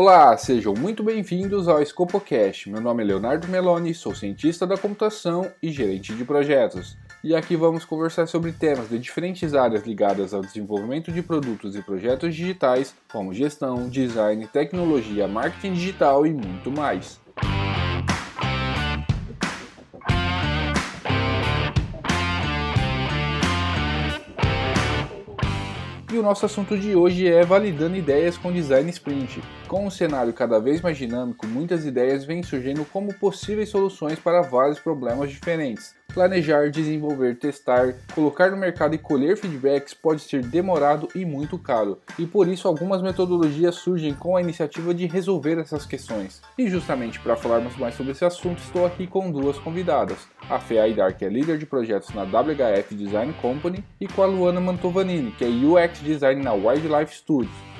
Olá, sejam muito bem-vindos ao ScopoCast. Meu nome é Leonardo Meloni, sou cientista da computação e gerente de projetos. E aqui vamos conversar sobre temas de diferentes áreas ligadas ao desenvolvimento de produtos e projetos digitais, como gestão, design, tecnologia, marketing digital e muito mais. E o nosso assunto de hoje é validando ideias com design sprint. Com um cenário cada vez mais dinâmico, muitas ideias vêm surgindo como possíveis soluções para vários problemas diferentes. Planejar, desenvolver, testar, colocar no mercado e colher feedbacks pode ser demorado e muito caro, e por isso algumas metodologias surgem com a iniciativa de resolver essas questões. E justamente para falarmos mais sobre esse assunto, estou aqui com duas convidadas: a Fea Aidar, que é líder de projetos na WHF Design Company, e com a Luana Mantovanini, que é UX Design na Wildlife Studios.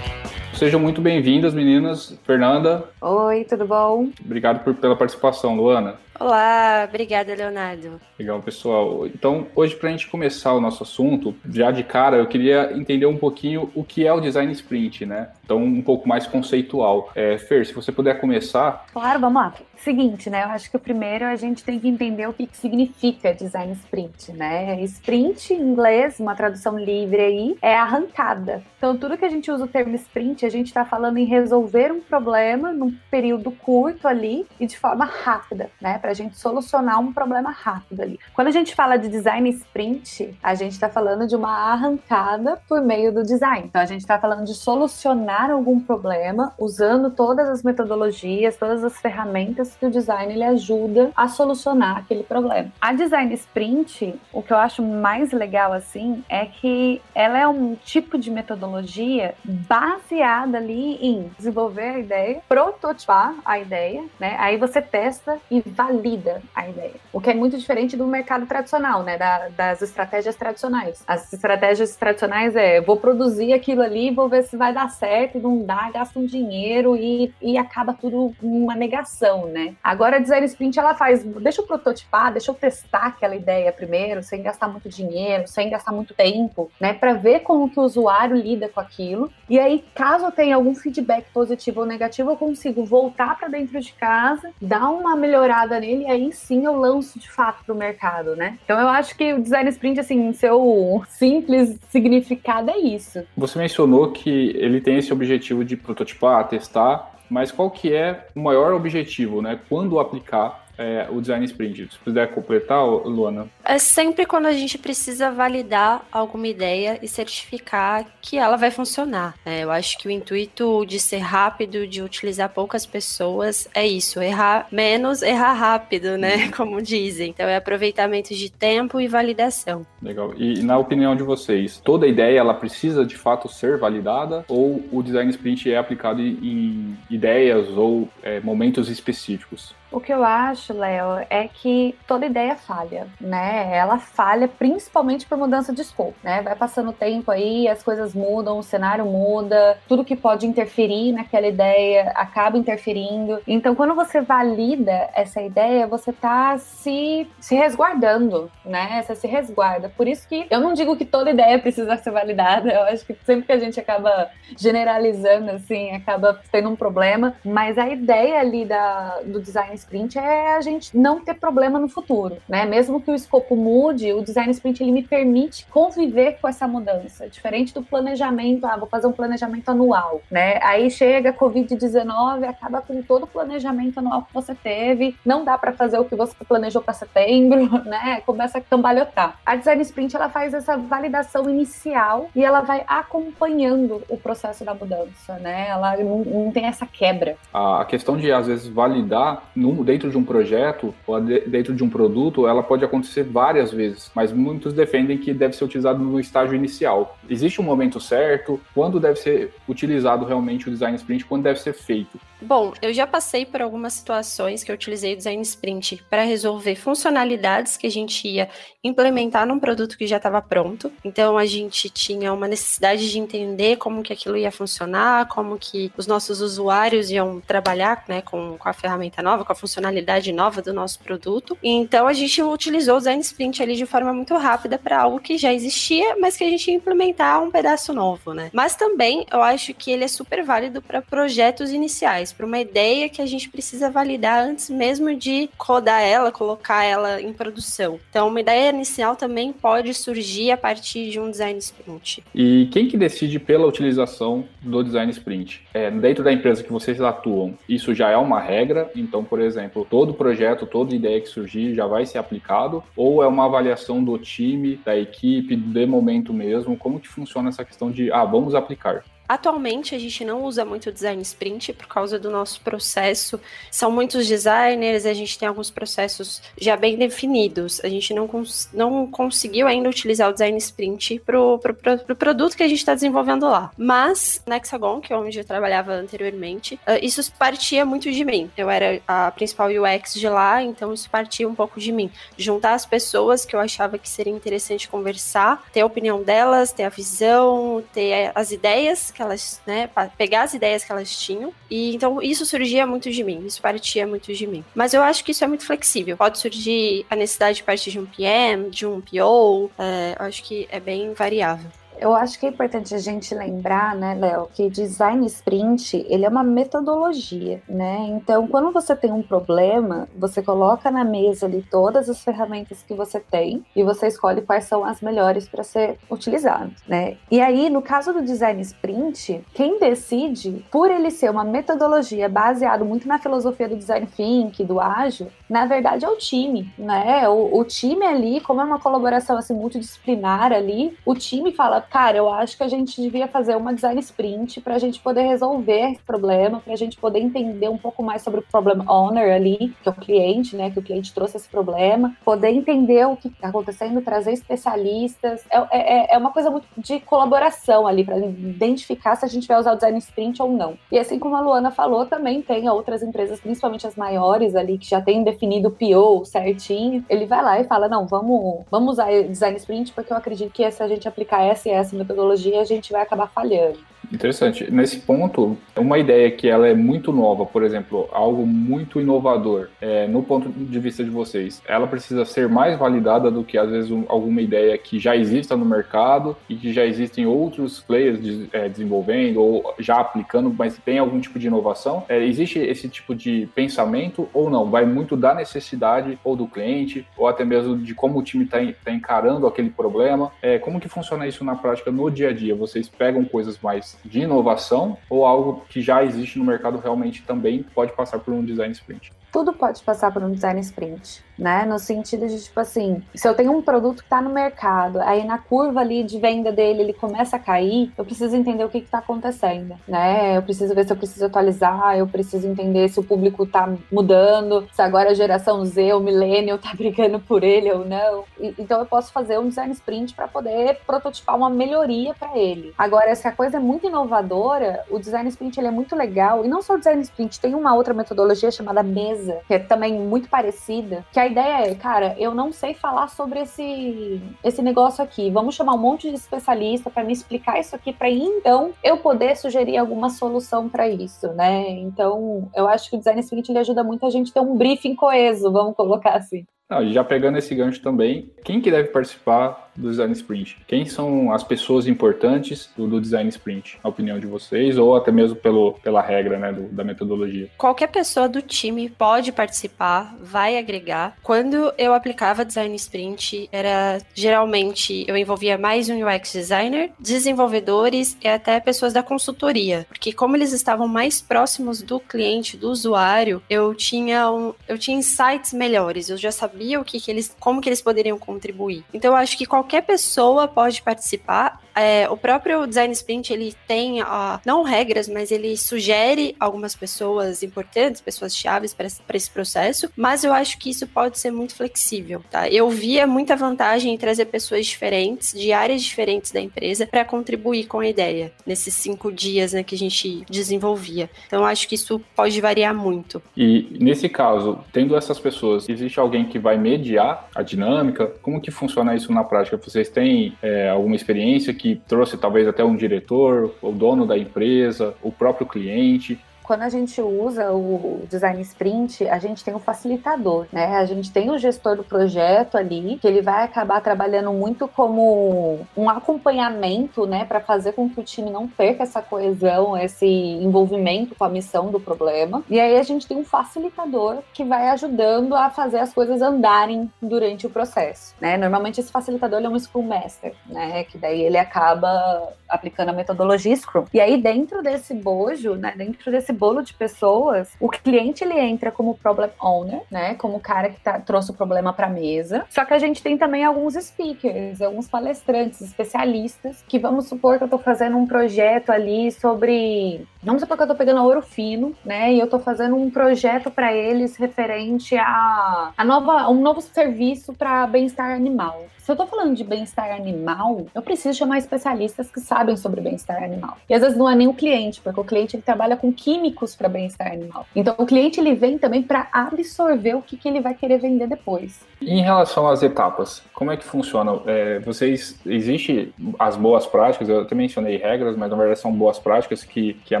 Sejam muito bem-vindas, meninas. Fernanda. Oi, tudo bom? Obrigado por, pela participação, Luana. Olá, obrigada, Leonardo. Legal, pessoal. Então, hoje, para a gente começar o nosso assunto, já de cara, eu queria entender um pouquinho o que é o design sprint, né? Então, um pouco mais conceitual. É, Fer, se você puder começar. Claro, vamos lá. Seguinte, né? Eu acho que o primeiro a gente tem que entender o que, que significa design sprint, né? Sprint, em inglês, uma tradução livre aí, é arrancada. Então, tudo que a gente usa o termo sprint, a gente está falando em resolver um problema num período curto ali e de forma rápida, né? Para a gente solucionar um problema rápido ali. Quando a gente fala de design sprint, a gente está falando de uma arrancada por meio do design. Então a gente está falando de solucionar algum problema usando todas as metodologias, todas as ferramentas que o design ele ajuda a solucionar aquele problema. A design sprint, o que eu acho mais legal assim é que ela é um tipo de metodologia baseada ali em desenvolver a ideia, prototipar a ideia, né? Aí você testa e valida valida a ideia. O que é muito diferente do mercado tradicional, né? Da, das estratégias tradicionais. As estratégias tradicionais é vou produzir aquilo ali, vou ver se vai dar certo, não dá, gasta um dinheiro e, e acaba tudo uma negação, né? Agora a design sprint ela faz, deixa eu prototipar, deixa eu testar aquela ideia primeiro, sem gastar muito dinheiro, sem gastar muito tempo, né? Para ver como que o usuário lida com aquilo. E aí, caso tenha algum feedback positivo ou negativo, eu consigo voltar para dentro de casa, dar uma melhorada nele e aí sim eu lanço de fato para o mercado, né? Então eu acho que o design sprint, assim, seu simples significado é isso. Você mencionou que ele tem esse objetivo de prototipar, testar, mas qual que é o maior objetivo, né? Quando aplicar é, o design sprint. Se puder completar, Luana. É sempre quando a gente precisa validar alguma ideia e certificar que ela vai funcionar. É, eu acho que o intuito de ser rápido, de utilizar poucas pessoas, é isso: errar menos, errar rápido, né? Uhum. Como dizem. Então é aproveitamento de tempo e validação. Legal. E na opinião de vocês, toda ideia ela precisa de fato ser validada ou o design sprint é aplicado em ideias ou é, momentos específicos? O que eu acho, Léo, é que toda ideia falha, né? Ela falha principalmente por mudança de escopo, né? Vai passando o tempo aí, as coisas mudam, o cenário muda, tudo que pode interferir naquela ideia acaba interferindo. Então, quando você valida essa ideia, você tá se, se resguardando, né? Você se resguarda. Por isso que eu não digo que toda ideia precisa ser validada, eu acho que sempre que a gente acaba generalizando, assim, acaba tendo um problema, mas a ideia ali da, do design sprint é a gente não ter problema no futuro, né? Mesmo que o escopo mude, o design sprint ele me permite conviver com essa mudança, diferente do planejamento, ah, vou fazer um planejamento anual, né? Aí chega a COVID-19, acaba com todo o planejamento anual que você teve, não dá para fazer o que você planejou para setembro, né? Começa a cambalhotar. A design sprint ela faz essa validação inicial e ela vai acompanhando o processo da mudança, né? Ela não, não tem essa quebra. A questão de às vezes validar dentro de um projeto ou dentro de um produto, ela pode acontecer várias vezes, mas muitos defendem que deve ser utilizado no estágio inicial. Existe um momento certo, quando deve ser utilizado realmente o design sprint, quando deve ser feito. Bom, eu já passei por algumas situações que eu utilizei o design sprint para resolver funcionalidades que a gente ia implementar num produto que já estava pronto. Então a gente tinha uma necessidade de entender como que aquilo ia funcionar, como que os nossos usuários iam trabalhar, né, com, com a ferramenta nova, com a funcionalidade nova do nosso produto. Então a gente utilizou o design sprint ali de forma muito rápida para algo que já existia, mas que a gente ia implementar um pedaço novo, né? Mas também eu acho que ele é super válido para projetos iniciais, para uma ideia que a gente precisa validar antes mesmo de codar ela, colocar ela em produção. Então, uma ideia inicial também pode surgir a partir de um design sprint. E quem que decide pela utilização do design sprint? É, dentro da empresa que vocês atuam, isso já é uma regra? Então, por exemplo, todo projeto, toda ideia que surgir já vai ser aplicado? Ou é uma avaliação do time, da equipe, de momento mesmo? Como que funciona essa questão de, ah, vamos aplicar? Atualmente a gente não usa muito design sprint por causa do nosso processo. São muitos designers, a gente tem alguns processos já bem definidos. A gente não, cons não conseguiu ainda utilizar o design sprint para o pro, pro, pro produto que a gente está desenvolvendo lá. Mas na Hexagon, que é onde eu trabalhava anteriormente, uh, isso partia muito de mim. Eu era a principal UX de lá, então isso partia um pouco de mim. Juntar as pessoas que eu achava que seria interessante conversar, ter a opinião delas, ter a visão, ter as ideias que elas, né, pegar as ideias que elas tinham. E então isso surgia muito de mim, isso partia muito de mim. Mas eu acho que isso é muito flexível. Pode surgir a necessidade de partir de um PM, de um PO, é, eu acho que é bem variável. Eu acho que é importante a gente lembrar, né, Léo, que design sprint, ele é uma metodologia, né? Então, quando você tem um problema, você coloca na mesa ali todas as ferramentas que você tem e você escolhe quais são as melhores para ser utilizadas, né? E aí, no caso do design sprint, quem decide, por ele ser uma metodologia baseado muito na filosofia do design thinking, do ágil, na verdade é o time, né? O, o time ali, como é uma colaboração assim multidisciplinar ali, o time fala cara, eu acho que a gente devia fazer uma design sprint para a gente poder resolver esse problema, para a gente poder entender um pouco mais sobre o problem owner ali, que é o cliente, né? Que o cliente trouxe esse problema, poder entender o que está acontecendo, trazer especialistas. É, é, é uma coisa muito de colaboração ali para identificar se a gente vai usar o design sprint ou não. E assim como a Luana falou, também tem outras empresas, principalmente as maiores ali, que já têm definido o PO certinho. Ele vai lá e fala: não, vamos, vamos usar design sprint, porque eu acredito que se a gente aplicar essa e essa metodologia, a gente vai acabar falhando. Interessante. Nesse ponto, uma ideia que ela é muito nova, por exemplo, algo muito inovador, é, no ponto de vista de vocês, ela precisa ser mais validada do que às vezes um, alguma ideia que já exista no mercado e que já existem outros players de, é, desenvolvendo ou já aplicando, mas tem algum tipo de inovação? É, existe esse tipo de pensamento ou não? Vai muito da necessidade ou do cliente ou até mesmo de como o time está tá encarando aquele problema? É, como que funciona isso na prática no dia a dia? Vocês pegam coisas mais de inovação ou algo que já existe no mercado realmente também pode passar por um design sprint? Tudo pode passar por um design sprint, né? No sentido de, tipo assim, se eu tenho um produto que tá no mercado, aí na curva ali de venda dele ele começa a cair, eu preciso entender o que que tá acontecendo, né? Eu preciso ver se eu preciso atualizar, eu preciso entender se o público tá mudando, se agora a geração Z, o millennial, tá brigando por ele ou não. E, então eu posso fazer um design sprint para poder prototipar uma melhoria para ele. Agora, se a coisa é muito inovadora, o design sprint ele é muito legal, e não só o design sprint, tem uma outra metodologia chamada mesa que é também muito parecida, que a ideia é, cara, eu não sei falar sobre esse, esse negócio aqui. Vamos chamar um monte de especialista para me explicar isso aqui, para então eu poder sugerir alguma solução para isso, né? Então, eu acho que o design sprint ele ajuda muito a gente ter um briefing coeso, vamos colocar assim. Não, já pegando esse gancho também, quem que deve participar do Design Sprint? Quem são as pessoas importantes do, do Design Sprint, na opinião de vocês, ou até mesmo pelo, pela regra né, do, da metodologia? Qualquer pessoa do time pode participar, vai agregar. Quando eu aplicava Design Sprint, era geralmente eu envolvia mais um UX designer, desenvolvedores e até pessoas da consultoria, porque como eles estavam mais próximos do cliente, do usuário, eu tinha um, eu tinha insights melhores, eu já sabia sabia o que, que eles, como que eles poderiam contribuir. Então eu acho que qualquer qualquer pessoa pode participar. É, o próprio Design Sprint, ele tem, ó, não regras, mas ele sugere algumas pessoas importantes, pessoas chaves para esse processo, mas eu acho que isso pode ser muito flexível, tá? Eu via muita vantagem em trazer pessoas diferentes, de áreas diferentes da empresa, para contribuir com a ideia, nesses cinco dias né, que a gente desenvolvia. Então, eu acho que isso pode variar muito. E, nesse caso, tendo essas pessoas, existe alguém que vai mediar a dinâmica? Como que funciona isso na prática? Vocês têm é, alguma experiência que que trouxe talvez até um diretor, o dono da empresa, o próprio cliente quando a gente usa o design sprint, a gente tem o facilitador, né? A gente tem o gestor do projeto ali, que ele vai acabar trabalhando muito como um acompanhamento, né, para fazer com que o time não perca essa coesão, esse envolvimento com a missão do problema. E aí a gente tem um facilitador que vai ajudando a fazer as coisas andarem durante o processo, né? Normalmente esse facilitador é um Scrum Master, né, que daí ele acaba aplicando a metodologia Scrum. E aí dentro desse bojo, né, dentro desse bolo de pessoas, o cliente ele entra como problem owner, né? Como o cara que tá, trouxe o problema para mesa. Só que a gente tem também alguns speakers, alguns palestrantes, especialistas, que vamos supor que eu tô fazendo um projeto ali sobre. Vamos supor que eu tô pegando ouro fino, né? E eu tô fazendo um projeto para eles referente a, a nova, um novo serviço para bem-estar animal. Se eu tô falando de bem-estar animal, eu preciso chamar especialistas que sabem sobre bem-estar animal. E às vezes não é nem o cliente, porque o cliente ele trabalha com químicos para bem-estar animal. Então o cliente ele vem também para absorver o que, que ele vai querer vender depois. Em relação às etapas, como é que funciona? É, vocês existe as boas práticas? Eu até mencionei regras, mas na verdade são boas práticas que, que a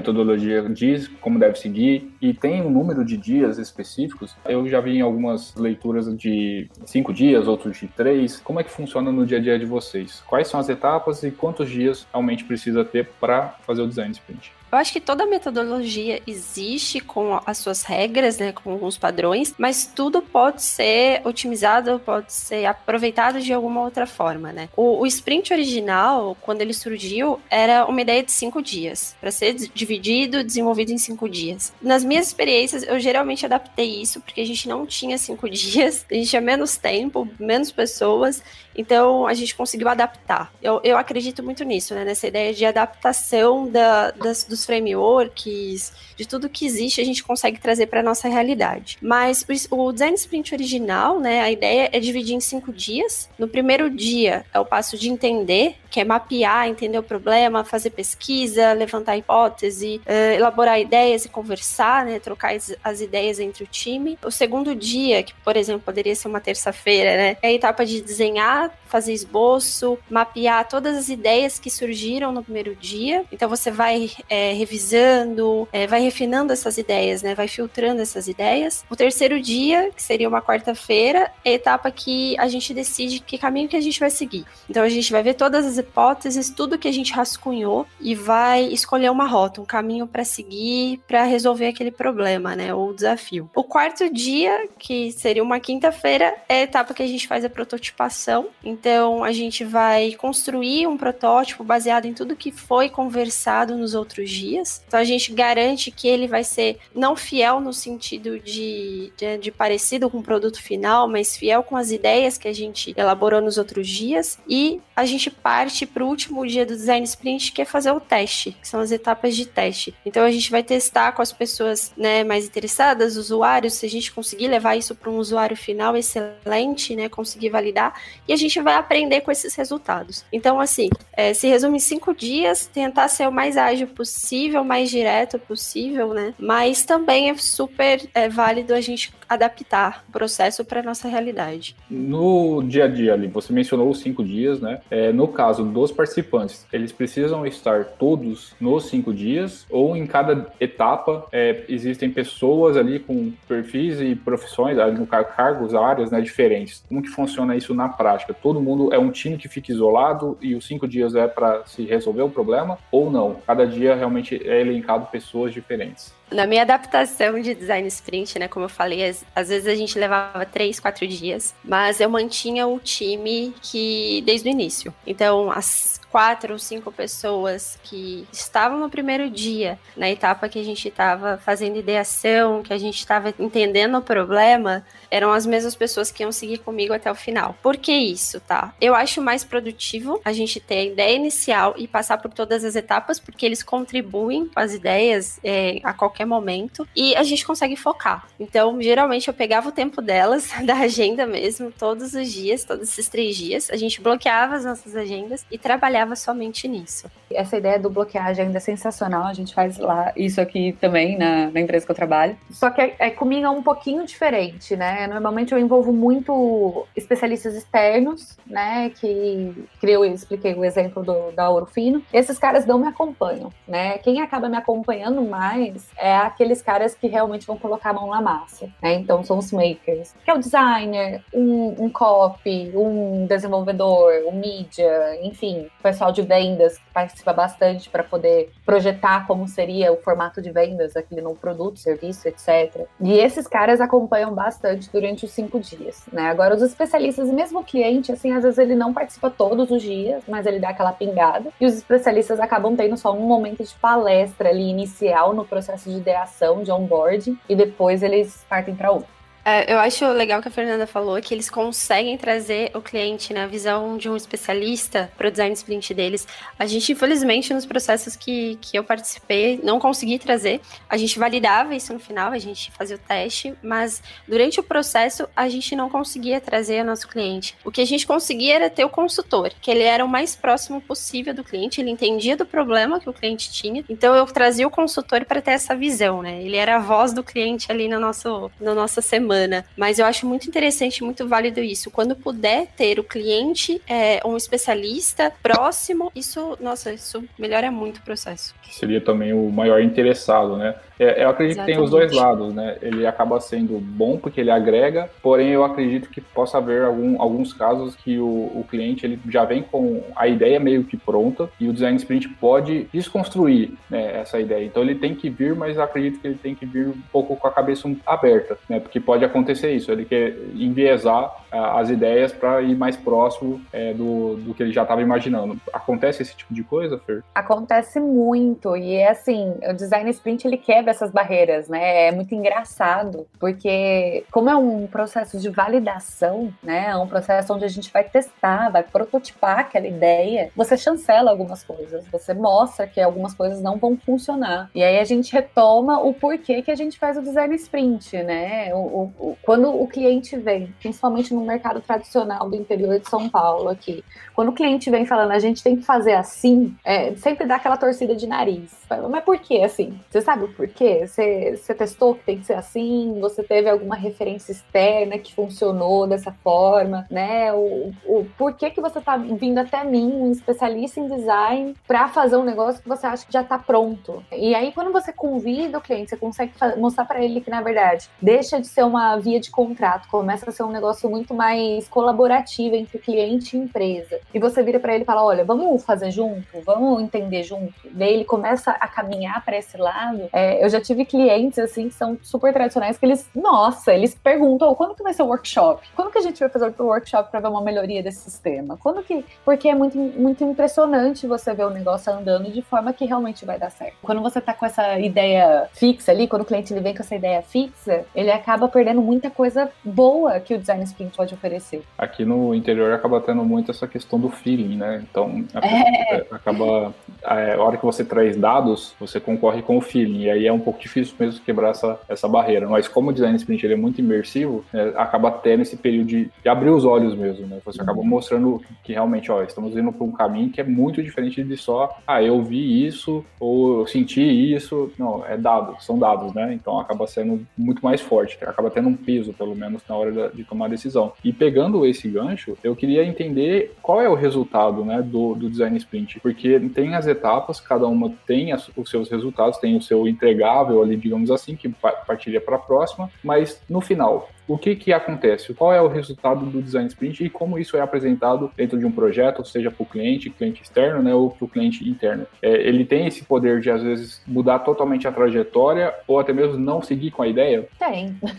metodologia diz como deve seguir e tem um número de dias específicos. Eu já vi em algumas leituras de cinco dias, outros de três. Como é que funciona no dia a dia de vocês? Quais são as etapas e quantos dias realmente precisa ter para fazer o design sprint? Eu acho que toda metodologia existe com as suas regras, né, com alguns padrões, mas tudo pode ser otimizado, pode ser aproveitado de alguma outra forma, né? O, o sprint original, quando ele surgiu, era uma ideia de cinco dias, para ser dividido, desenvolvido em cinco dias. Nas minhas experiências, eu geralmente adaptei isso porque a gente não tinha cinco dias, a gente tinha menos tempo, menos pessoas, então a gente conseguiu adaptar. Eu, eu acredito muito nisso, né? Nessa ideia de adaptação da, das, dos frameworks, de tudo que existe, a gente consegue trazer para nossa realidade. Mas o, design sprint original, né? A ideia é dividir em cinco dias. No primeiro dia é o passo de entender, que é mapear, entender o problema, fazer pesquisa, levantar hipótese, uh, elaborar ideias e conversar, né? Trocar as, as ideias entre o time. O segundo dia, que por exemplo poderia ser uma terça-feira, né? É a etapa de desenhar fazer esboço, mapear todas as ideias que surgiram no primeiro dia. Então você vai é, revisando, é, vai refinando essas ideias, né? Vai filtrando essas ideias. O terceiro dia, que seria uma quarta-feira, é a etapa que a gente decide que caminho que a gente vai seguir. Então a gente vai ver todas as hipóteses, tudo que a gente rascunhou e vai escolher uma rota, um caminho para seguir para resolver aquele problema, né? Ou desafio. O quarto dia, que seria uma quinta-feira, é a etapa que a gente faz a prototipação então, a gente vai construir um protótipo baseado em tudo que foi conversado nos outros dias. Então, a gente garante que ele vai ser não fiel no sentido de, de, de parecido com o produto final, mas fiel com as ideias que a gente elaborou nos outros dias. E a gente parte para o último dia do design sprint, que é fazer o teste, que são as etapas de teste. Então, a gente vai testar com as pessoas né, mais interessadas, usuários, se a gente conseguir levar isso para um usuário final excelente, né, conseguir validar. E a gente vai aprender com esses resultados. Então, assim, é, se resume em cinco dias, tentar ser o mais ágil possível, mais direto possível, né? Mas também é super é, válido a gente adaptar o processo para nossa realidade. No dia a dia ali, você mencionou os cinco dias, né? É, no caso dos participantes, eles precisam estar todos nos cinco dias ou em cada etapa é, existem pessoas ali com perfis e profissões, ali no cargos, áreas, né, diferentes. Como que funciona isso na prática? Todo mundo é um time que fica isolado e os cinco dias é para se resolver o problema ou não? Cada dia realmente é elencado pessoas diferentes. Na minha adaptação de design sprint, né, como eu falei, às, vezes a gente levava três, quatro dias, mas eu mantinha o time que desde o início. Então, as quatro ou cinco pessoas que estavam no primeiro dia, na etapa que a gente estava fazendo ideação, que a gente estava entendendo o problema, eram as mesmas pessoas que iam seguir comigo até o final. Por que isso, tá? Eu acho mais produtivo a gente ter a ideia inicial e passar por todas as etapas, porque eles contribuem com as ideias é, a qualquer momento e a gente consegue focar. Então, geralmente eu pegava o tempo delas, da agenda mesmo, todos os dias, todos esses três dias, a gente bloqueava as nossas agendas e trabalhava somente nisso. Essa ideia do bloquear a agenda é sensacional, a gente faz lá isso aqui também na, na empresa que eu trabalho. Só que é, é comigo é um pouquinho diferente, né? Normalmente eu envolvo muito especialistas externos, né? Que, que eu expliquei o exemplo do, da Ouro Fino. Esses caras não me acompanham, né? Quem acaba me acompanhando mais é aqueles caras que realmente vão colocar a mão na massa, né? Então são os makers, que é o designer, um, um copy, um desenvolvedor, um mídia, enfim, pessoal de vendas que participa bastante para poder projetar como seria o formato de vendas daquele novo produto, serviço, etc. E esses caras acompanham bastante durante os cinco dias, né? Agora, os especialistas, mesmo o cliente, assim, às vezes ele não participa todos os dias, mas ele dá aquela pingada. E os especialistas acabam tendo só um momento de palestra ali inicial no processo de ideação, de onboarding, e depois eles partem para outro. É, eu acho legal que a Fernanda falou que eles conseguem trazer o cliente na né, visão de um especialista para o design sprint deles. A gente, infelizmente, nos processos que, que eu participei, não consegui trazer. A gente validava isso no final, a gente fazia o teste, mas durante o processo a gente não conseguia trazer o nosso cliente. O que a gente conseguia era ter o consultor, que ele era o mais próximo possível do cliente, ele entendia do problema que o cliente tinha. Então eu trazia o consultor para ter essa visão, né? Ele era a voz do cliente ali no nosso, na nossa semana semana. Mas eu acho muito interessante, muito válido isso. Quando puder ter o cliente, é, um especialista próximo, isso, nossa, isso melhora muito o processo. Seria também o maior interessado, né? É, eu acredito Exatamente. que tem os dois lados, né? Ele acaba sendo bom porque ele agrega, porém eu acredito que possa haver algum, alguns casos que o, o cliente ele já vem com a ideia meio que pronta e o design sprint pode desconstruir né, essa ideia. Então ele tem que vir, mas acredito que ele tem que vir um pouco com a cabeça aberta, né? Porque pode acontecer isso, ele quer enviesar uh, as ideias para ir mais próximo é, do, do que ele já estava imaginando. Acontece esse tipo de coisa, Fer? Acontece muito e é assim, o design sprint ele quebra essas barreiras, né? É muito engraçado, porque como é um processo de validação, né? É um processo onde a gente vai testar, vai prototipar aquela ideia, você chancela algumas coisas, você mostra que algumas coisas não vão funcionar. E aí a gente retoma o porquê que a gente faz o design sprint, né? O, o, quando o cliente vem, principalmente no mercado tradicional do interior de São Paulo aqui, quando o cliente vem falando a gente tem que fazer assim, é, sempre dá aquela torcida de nariz. Mas por que assim? Você sabe o porquê? quê? Você, você testou que tem que ser assim? Você teve alguma referência externa que funcionou dessa forma, né? O, o porquê que você tá vindo até mim, um especialista em design, para fazer um negócio que você acha que já tá pronto? E aí, quando você convida o cliente, você consegue mostrar para ele que, na verdade, deixa de ser uma via de contrato, começa a ser um negócio muito mais colaborativo entre cliente e empresa. E você vira para ele e fala: olha, vamos fazer junto, vamos entender junto. Daí ele começa a caminhar para esse lado. É, eu já tive clientes, assim, que são super tradicionais, que eles, nossa, eles perguntam, quando que vai ser o workshop? Quando que a gente vai fazer o workshop para ver uma melhoria desse sistema? Quando que... Porque é muito, muito impressionante você ver o negócio andando de forma que realmente vai dar certo. Quando você tá com essa ideia fixa ali, quando o cliente ele vem com essa ideia fixa, ele acaba perdendo muita coisa boa que o design sprint pode oferecer. Aqui no interior acaba tendo muito essa questão do feeling, né? Então, é. acaba... É, a hora que você traz dados, você concorre com o feeling, e aí é um pouco difícil mesmo quebrar essa, essa barreira. Mas como o design sprint ele é muito imersivo, né, acaba tendo esse período de, de, abrir os olhos mesmo, né? Você acaba mostrando que realmente, ó, estamos indo para um caminho que é muito diferente de só, ah, eu vi isso ou eu senti isso. Não, é dados, são dados, né? Então acaba sendo muito mais forte, acaba tendo um peso, pelo menos, na hora de tomar decisão. E pegando esse gancho, eu queria entender qual é o resultado, né, do, do design sprint, porque tem as etapas, cada uma tem as, os seus resultados, tem o seu entregável ali, digamos assim, que partilha para a próxima, mas no final, o que que acontece? Qual é o resultado do design sprint e como isso é apresentado dentro de um projeto, seja para o cliente, cliente externo, né, ou para o cliente interno. É, ele tem esse poder de às vezes mudar totalmente a trajetória ou até mesmo não seguir com a ideia? Tem.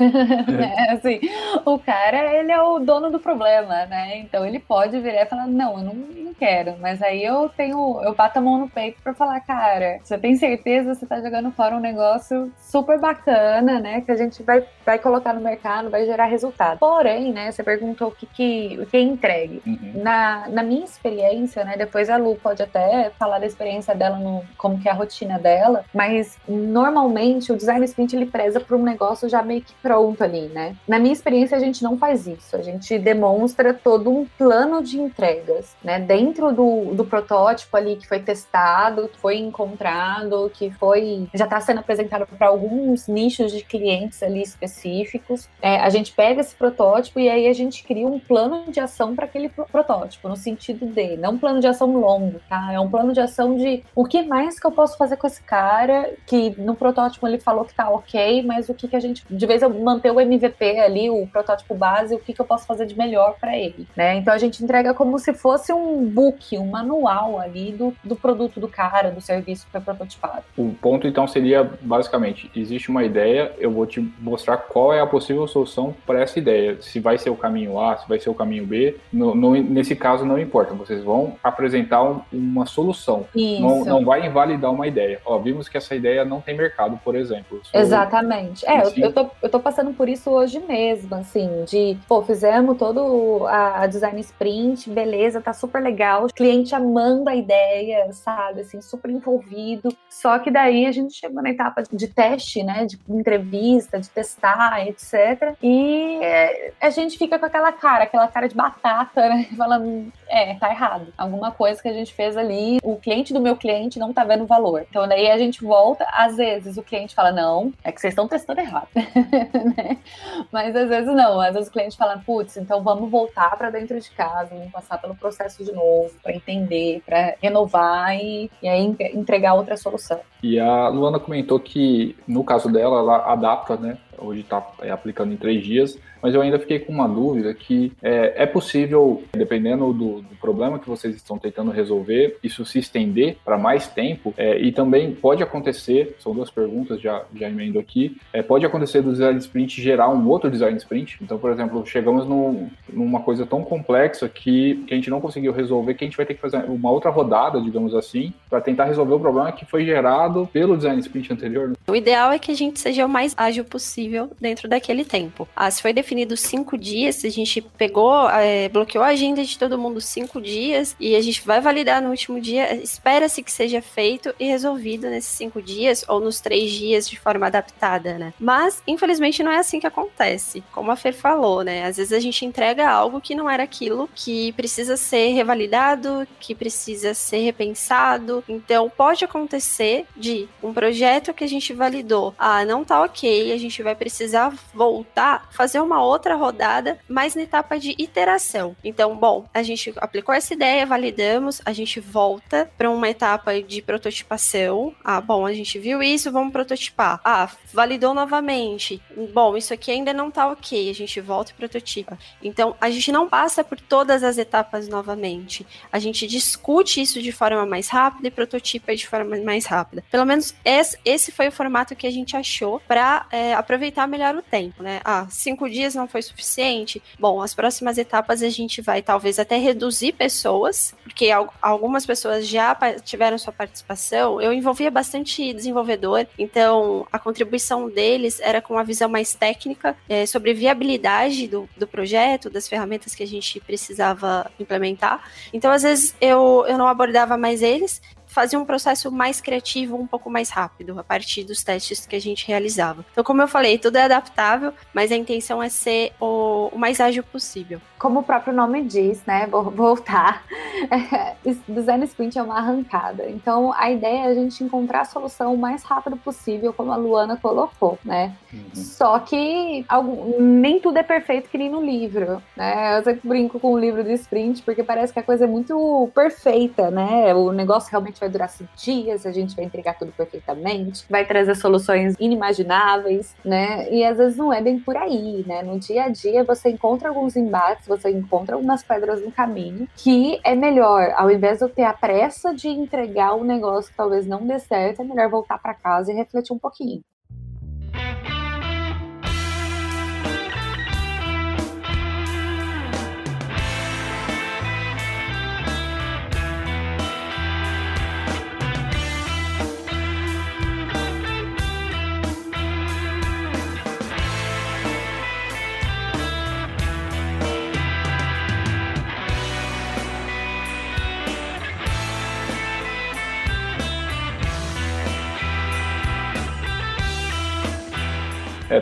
É. assim, o cara ele é o dono do problema, né? Então ele pode virar e falar não, eu não, não quero. Mas aí eu tenho, eu bato a mão no peito para falar, cara, você tem certeza que você tá jogando fora um negócio super bacana, né? Que a gente vai, vai colocar no mercado, vai gerar resultado. Porém, né? Você perguntou o que, que, o que é entregue. Uhum. Na, na minha experiência, né? Depois a Lu pode até falar da experiência dela, no, como que é a rotina dela, mas normalmente o design sprint ele preza por um negócio já meio que pronto ali, né? Na minha experiência, a gente não faz isso. A gente demonstra todo um plano de entregas, né? Dentro do, do protótipo ali que foi testado, que foi encontrado, que foi já está sendo apresentado para alguns nichos de clientes ali específicos. É, a gente pega esse protótipo e aí a gente cria um plano de ação para aquele protótipo, no sentido de, não um plano de ação longo, tá? É um plano de ação de o que mais que eu posso fazer com esse cara, que no protótipo ele falou que tá ok, mas o que que a gente, de vez eu manter o MVP ali, o protótipo base, o que que eu posso fazer de melhor para ele, né? Então a gente entrega como se fosse um book, um manual ali do, do produto do cara, do serviço que foi prototipado. O ponto então seria basicamente, existe uma ideia, eu vou te mostrar qual é a possível solução para essa ideia. Se vai ser o caminho A, se vai ser o caminho B, no, no, nesse caso não importa, vocês vão apresentar um, uma solução. Isso. Não, não vai invalidar uma ideia. Ó, vimos que essa ideia não tem mercado, por exemplo. Exatamente. É, eu, eu, tô, eu tô passando por isso hoje mesmo, assim, de, pô, fizemos todo a, a design sprint, beleza, tá super legal, o cliente amando a ideia, sabe, assim, super envolvido. Só que daí a gente chegou na etapa de teste, né, de entrevista, de testar, etc. E é, a gente fica com aquela cara, aquela cara de batata, né, falando, é, tá errado. Alguma coisa que a gente fez ali, o cliente do meu cliente não tá vendo valor. Então daí a gente volta, às vezes o cliente fala, não, é que vocês estão testando errado. né? Mas às vezes não, às vezes o cliente fala, putz, então vamos voltar para dentro de casa, vamos passar pelo processo de novo, para entender, para renovar e, e aí entregar outra solução. E a Luana comentou que, no caso dela, ela adapta, né? Hoje está é, aplicando em três dias, mas eu ainda fiquei com uma dúvida que é, é possível, dependendo do, do, problema que vocês estão tentando resolver, isso se estender para mais tempo é, e também pode acontecer, são duas perguntas, já, já emendo aqui, é, pode acontecer do design sprint gerar um outro design sprint? Então, por exemplo, chegamos numa coisa tão complexa que, que a gente não conseguiu resolver, que a gente vai ter que fazer uma outra rodada, digamos assim, para tentar resolver o problema que foi gerado pelo design sprint anterior. O ideal é que a gente seja o mais ágil possível dentro daquele tempo. Ah, se foi definido cinco dias, a gente pegou, é, bloqueou a agenda de todo mundo cinco dias e a gente vai validar no último dia, espera-se que seja feito e resolvido nesses cinco dias ou nos três dias de forma adaptada, né? Mas, infelizmente, não é assim que acontece. Como a Fer falou, né? Às vezes a gente entrega algo que não era aquilo, que precisa ser revalidado, que precisa ser repensado. Então, pode acontecer de um projeto que a gente validou, ah, não tá ok, a gente vai precisar voltar, fazer uma outra rodada, mas na etapa de iteração. Então, bom, a gente aplicou essa ideia, validamos, a gente volta para uma etapa de prototipação. Ah, bom, a gente viu isso, vamos prototipar. Ah, validou novamente. Bom, isso aqui ainda não tá ok, a gente volta e prototipa. Então, a gente não passa por todas as etapas novamente. A gente discute isso de forma mais rápida e prototipa de forma mais rápida. Pelo menos esse foi o formato que a gente achou para é, aproveitar aproveitar melhor o tempo, né? Ah, cinco dias não foi suficiente. Bom, as próximas etapas a gente vai talvez até reduzir pessoas, porque algumas pessoas já tiveram sua participação. Eu envolvia bastante desenvolvedor, então a contribuição deles era com uma visão mais técnica é, sobre viabilidade do, do projeto, das ferramentas que a gente precisava implementar. Então, às vezes, eu, eu não abordava mais eles, fazia um processo mais criativo, um pouco mais rápido, a partir dos testes que a gente realizava. Então, como eu falei, tudo é adaptável, mas a intenção é ser o, o mais ágil possível. Como o próprio nome diz, né? Vou voltar. Design Sprint é uma arrancada. Então, a ideia é a gente encontrar a solução o mais rápido possível, como a Luana colocou, né? Uhum. Só que algum, nem tudo é perfeito que nem no livro, né? Eu sempre brinco com o livro de Sprint, porque parece que a coisa é muito perfeita, né? O negócio realmente vai durar cinco dias, a gente vai entregar tudo perfeitamente, vai trazer soluções inimagináveis, né? E às vezes não é bem por aí, né? No dia a dia você encontra alguns embates, você encontra algumas pedras no caminho, que é melhor, ao invés de eu ter a pressa de entregar um negócio que talvez não dê certo, é melhor voltar para casa e refletir um pouquinho.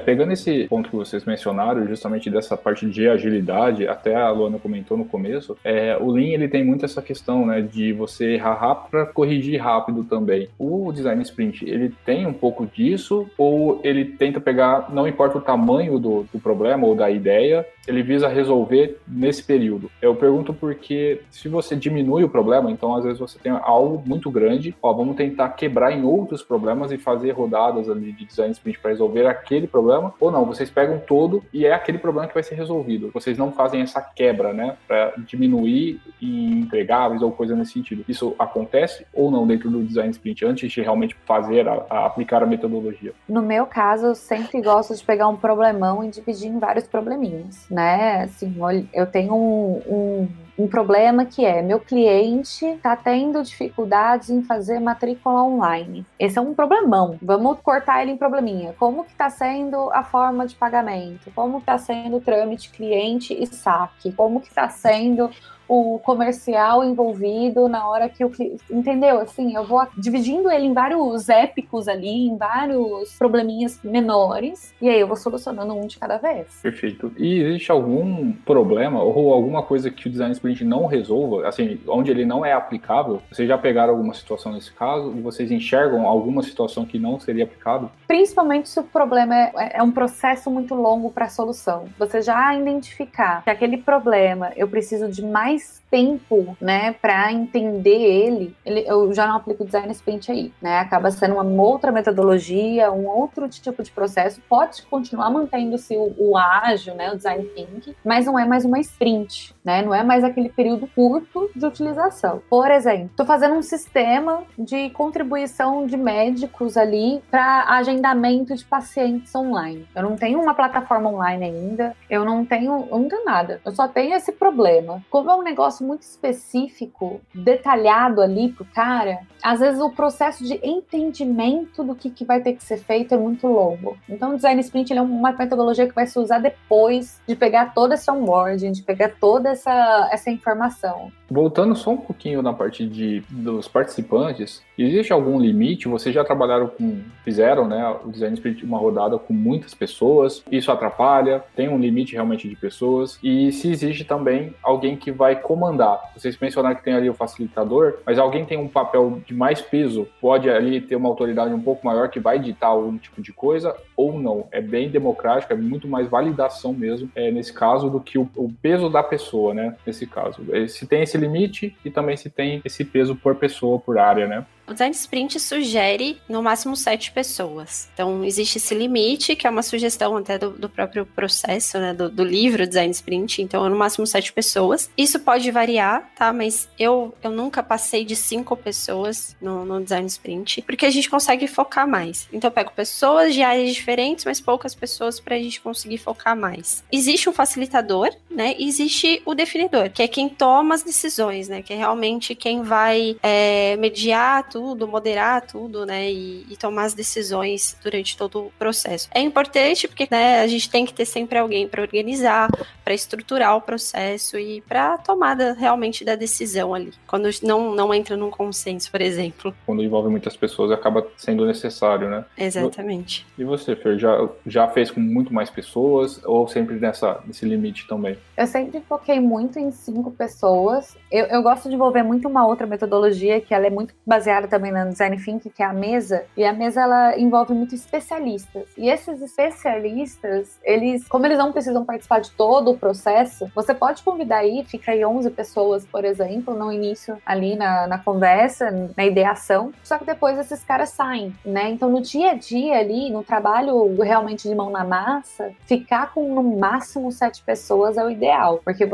Pegando esse ponto que vocês mencionaram, justamente dessa parte de agilidade, até a Luana comentou no começo, é, o Lean ele tem muito essa questão, né, de você errar rápido para corrigir rápido também. O Design Sprint, ele tem um pouco disso ou ele tenta pegar, não importa o tamanho do, do problema ou da ideia, ele visa resolver nesse período. Eu pergunto porque se você diminui o problema, então às vezes você tem algo muito grande, ó, vamos tentar quebrar em outros problemas e fazer rodadas ali de design sprint para resolver aquele problema, ou não, vocês pegam todo e é aquele problema que vai ser resolvido. Vocês não fazem essa quebra, né, para diminuir em entregáveis ou coisa nesse sentido. Isso acontece ou não dentro do design sprint antes de realmente fazer a, a aplicar a metodologia? No meu caso, eu sempre gosto de pegar um problemão e dividir em vários probleminhas, né? Assim, eu tenho um, um, um problema que é meu cliente está tendo dificuldades em fazer matrícula online. Esse é um problemão. Vamos cortar ele em probleminha. Como que está sendo a forma de pagamento? Como está sendo o trâmite cliente e saque? Como que está sendo o comercial envolvido na hora que o cliente. Entendeu? Assim, eu vou dividindo ele em vários épicos ali, em vários probleminhas menores, e aí eu vou solucionando um de cada vez. Perfeito. E existe algum problema ou alguma coisa que o design sprint não resolva, assim, onde ele não é aplicável? Vocês já pegaram alguma situação nesse caso e vocês enxergam alguma situação que não seria aplicável? Principalmente se o problema é, é um processo muito longo para a solução. Você já identificar que aquele problema eu preciso de mais mais tempo, né, para entender ele, ele, eu já não aplico design sprint aí, né? Acaba sendo uma outra metodologia, um outro tipo de processo. Pode continuar mantendo-se o, o, ágil, né, o design thinking, mas não é mais uma sprint, né? Não é mais aquele período curto de utilização. Por exemplo, estou fazendo um sistema de contribuição de médicos ali para agendamento de pacientes online. Eu não tenho uma plataforma online ainda, eu não tenho, eu não tenho nada. Eu só tenho esse problema. Como é um negócio muito específico, detalhado ali pro cara, às vezes o processo de entendimento do que, que vai ter que ser feito é muito longo. Então, o design sprint é uma metodologia que vai se usar depois de pegar toda essa onboarding, de pegar toda essa, essa informação. Voltando só um pouquinho na parte de, dos participantes, existe algum limite? Vocês já trabalharam com, fizeram, né, o design sprint uma rodada com muitas pessoas, isso atrapalha? Tem um limite realmente de pessoas? E se existe também alguém que vai comandar? Vocês mencionaram que tem ali o facilitador, mas alguém tem um papel de mais peso, pode ali ter uma autoridade um pouco maior que vai ditar algum tipo de coisa ou não? É bem democrático, é muito mais validação mesmo, é, nesse caso, do que o, o peso da pessoa, né, nesse caso. Se tem esse limite e também se tem esse peso por pessoa, por área, né? O design sprint sugere no máximo sete pessoas. Então, existe esse limite, que é uma sugestão até do, do próprio processo, né, do, do, livro design sprint. Então, no máximo sete pessoas. Isso pode variar, tá? Mas eu, eu nunca passei de cinco pessoas no, no design sprint, porque a gente consegue focar mais. Então, eu pego pessoas de áreas diferentes, mas poucas pessoas para a gente conseguir focar mais. Existe um facilitador, né? E existe o definidor, que é quem toma as decisões, né? Que é realmente quem vai é, mediar tudo tudo, moderar tudo, né? E, e, tomar as decisões durante todo o processo. É importante porque né, a gente tem que ter sempre alguém para organizar, para estruturar o processo e para tomada realmente da decisão ali. Quando não, não entra num consenso, por exemplo. Quando envolve muitas pessoas, acaba sendo necessário, né? Exatamente. E você, Fer, já, já fez com muito mais pessoas ou sempre nessa, nesse limite também? Eu sempre foquei muito em cinco pessoas. Eu, eu gosto de envolver muito uma outra metodologia que ela é muito baseada também no Design Thinking, que é a mesa, e a mesa ela envolve muitos especialistas. E esses especialistas, eles, como eles não precisam participar de todo o processo, você pode convidar aí, fica aí 11 pessoas, por exemplo, no início ali na, na conversa, na ideação, só que depois esses caras saem, né? Então no dia a dia ali, no trabalho realmente de mão na massa, ficar com no máximo sete pessoas é o ideal, porque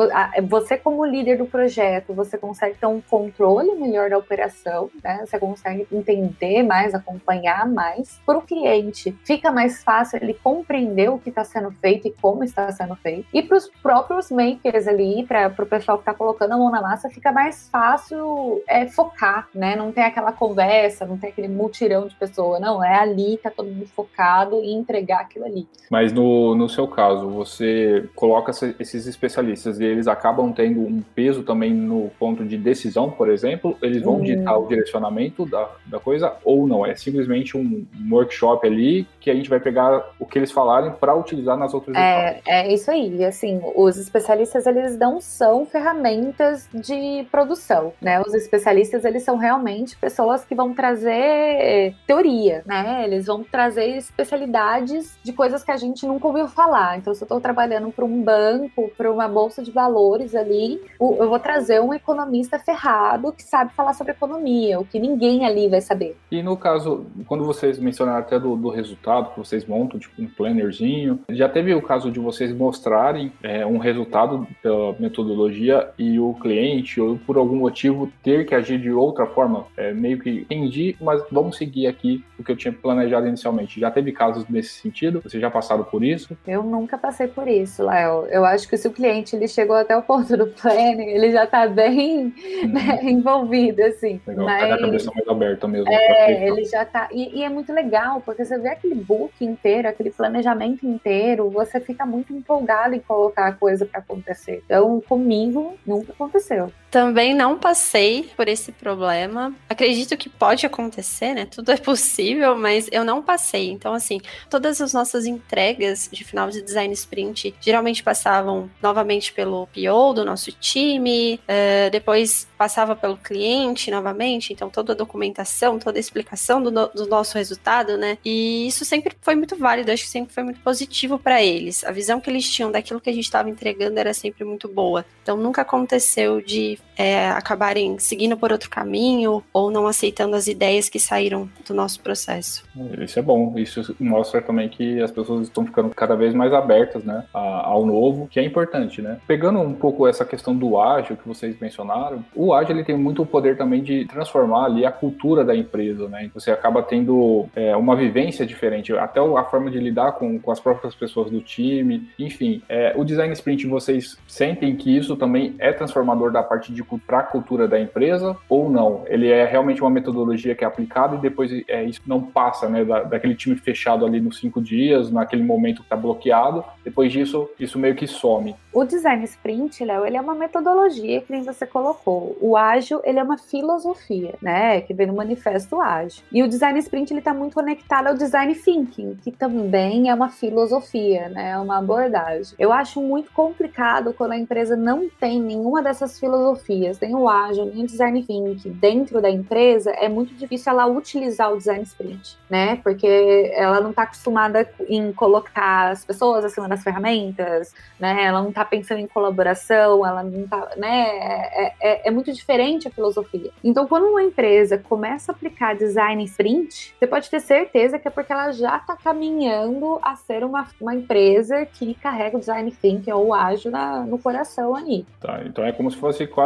você como líder do projeto, você consegue ter um controle melhor da operação, né? Você consegue entender mais, acompanhar mais. Para o cliente, fica mais fácil ele compreender o que está sendo feito e como está sendo feito. E para os próprios makers ali, para o pessoal que está colocando a mão na massa, fica mais fácil é, focar, né? Não tem aquela conversa, não tem aquele mutirão de pessoa, não. É ali, tá todo mundo focado em entregar aquilo ali. Mas no, no seu caso, você coloca esses especialistas e eles acabam tendo um peso também no ponto de decisão, por exemplo? Eles vão hum. ditar o direcionamento da, da coisa ou não? É simplesmente um workshop ali que a gente vai pegar o que eles falarem para utilizar nas outras é, etapas. É isso aí. Assim, os especialistas eles não são ferramentas de produção, né? Os especialistas eles são realmente pessoas que vão trazer teoria, né? Eles vão trazer especialidades de coisas que a gente nunca ouviu falar. Então, se eu estou trabalhando para um banco, para uma bolsa de valores ali, eu vou trazer um economista ferrado que sabe falar sobre economia, o que ninguém ali vai saber. E no caso, quando vocês mencionaram até do, do resultado que vocês montam, tipo um plannerzinho, já teve o caso de vocês mostrarem é, um resultado da metodologia e o cliente, ou por algum motivo, ter que agir de outra forma? É, meio que entendi, mas vamos seguir aqui o que eu tinha planejado inicialmente. Já teve casos nesse sentido? Vocês já passaram por isso? Eu nunca passei por isso, Léo. Eu acho que se o cliente ele chegou até o ponto do planning, ele já está bem uhum. né, envolvido, assim. Legal, mas... a cabeça mais aberta mesmo. É, ele já tá. E, e, é muito legal, porque você vê aquele book inteiro, aquele planejamento inteiro, você fica muito empolgado em colocar a coisa para acontecer. Então, comigo, nunca aconteceu. Também não passei por esse problema. Acredito que pode acontecer, né? Tudo é possível, mas eu não passei. Então, assim, todas as nossas entregas de final de design sprint geralmente passavam novamente pelo PO do nosso time, uh, depois passava pelo cliente novamente, então toda a documentação, toda a explicação do, no, do nosso resultado, né? E isso sempre foi muito válido, acho que sempre foi muito positivo para eles. A visão que eles tinham daquilo que a gente estava entregando era sempre muito boa. Então nunca aconteceu de é, acabarem seguindo por outro caminho ou não aceitando as ideias que saíram do nosso processo. Isso é bom, isso mostra também que as pessoas estão ficando cada vez mais abertas, né, ao novo, que é importante, né? Pegando um pouco essa questão do ágil que vocês mencionaram, o ágil ele tem muito poder também de transformar ali a cultura da empresa, né? Você acaba tendo é, uma vivência diferente, até a forma de lidar com, com as próprias pessoas do time, enfim. É, o design sprint, vocês sentem que isso também é transformador da parte de para a cultura da empresa ou não? Ele é realmente uma metodologia que é aplicada e depois é, isso não passa, né? Da, daquele time fechado ali nos cinco dias, naquele momento que está bloqueado. Depois disso, isso meio que some. O design sprint, Léo, ele é uma metodologia que nem você colocou. O ágil, ele é uma filosofia, né? Que vem no manifesto ágil. E o design sprint, ele está muito conectado ao design thinking, que também é uma filosofia, né? É uma abordagem. Eu acho muito complicado quando a empresa não tem nenhuma dessas filosofias, tem o ágil, nem o design thinking dentro da empresa, é muito difícil ela utilizar o design sprint, né? Porque ela não está acostumada em colocar as pessoas acima das ferramentas, né? Ela não está pensando em colaboração, ela não tá, né? É, é, é, muito diferente a filosofia. Então, quando uma empresa começa a aplicar design sprint, você pode ter certeza que é porque ela já está caminhando a ser uma, uma empresa que carrega o design thinking ou ágil na, no coração aí. Tá, então é como se fosse quase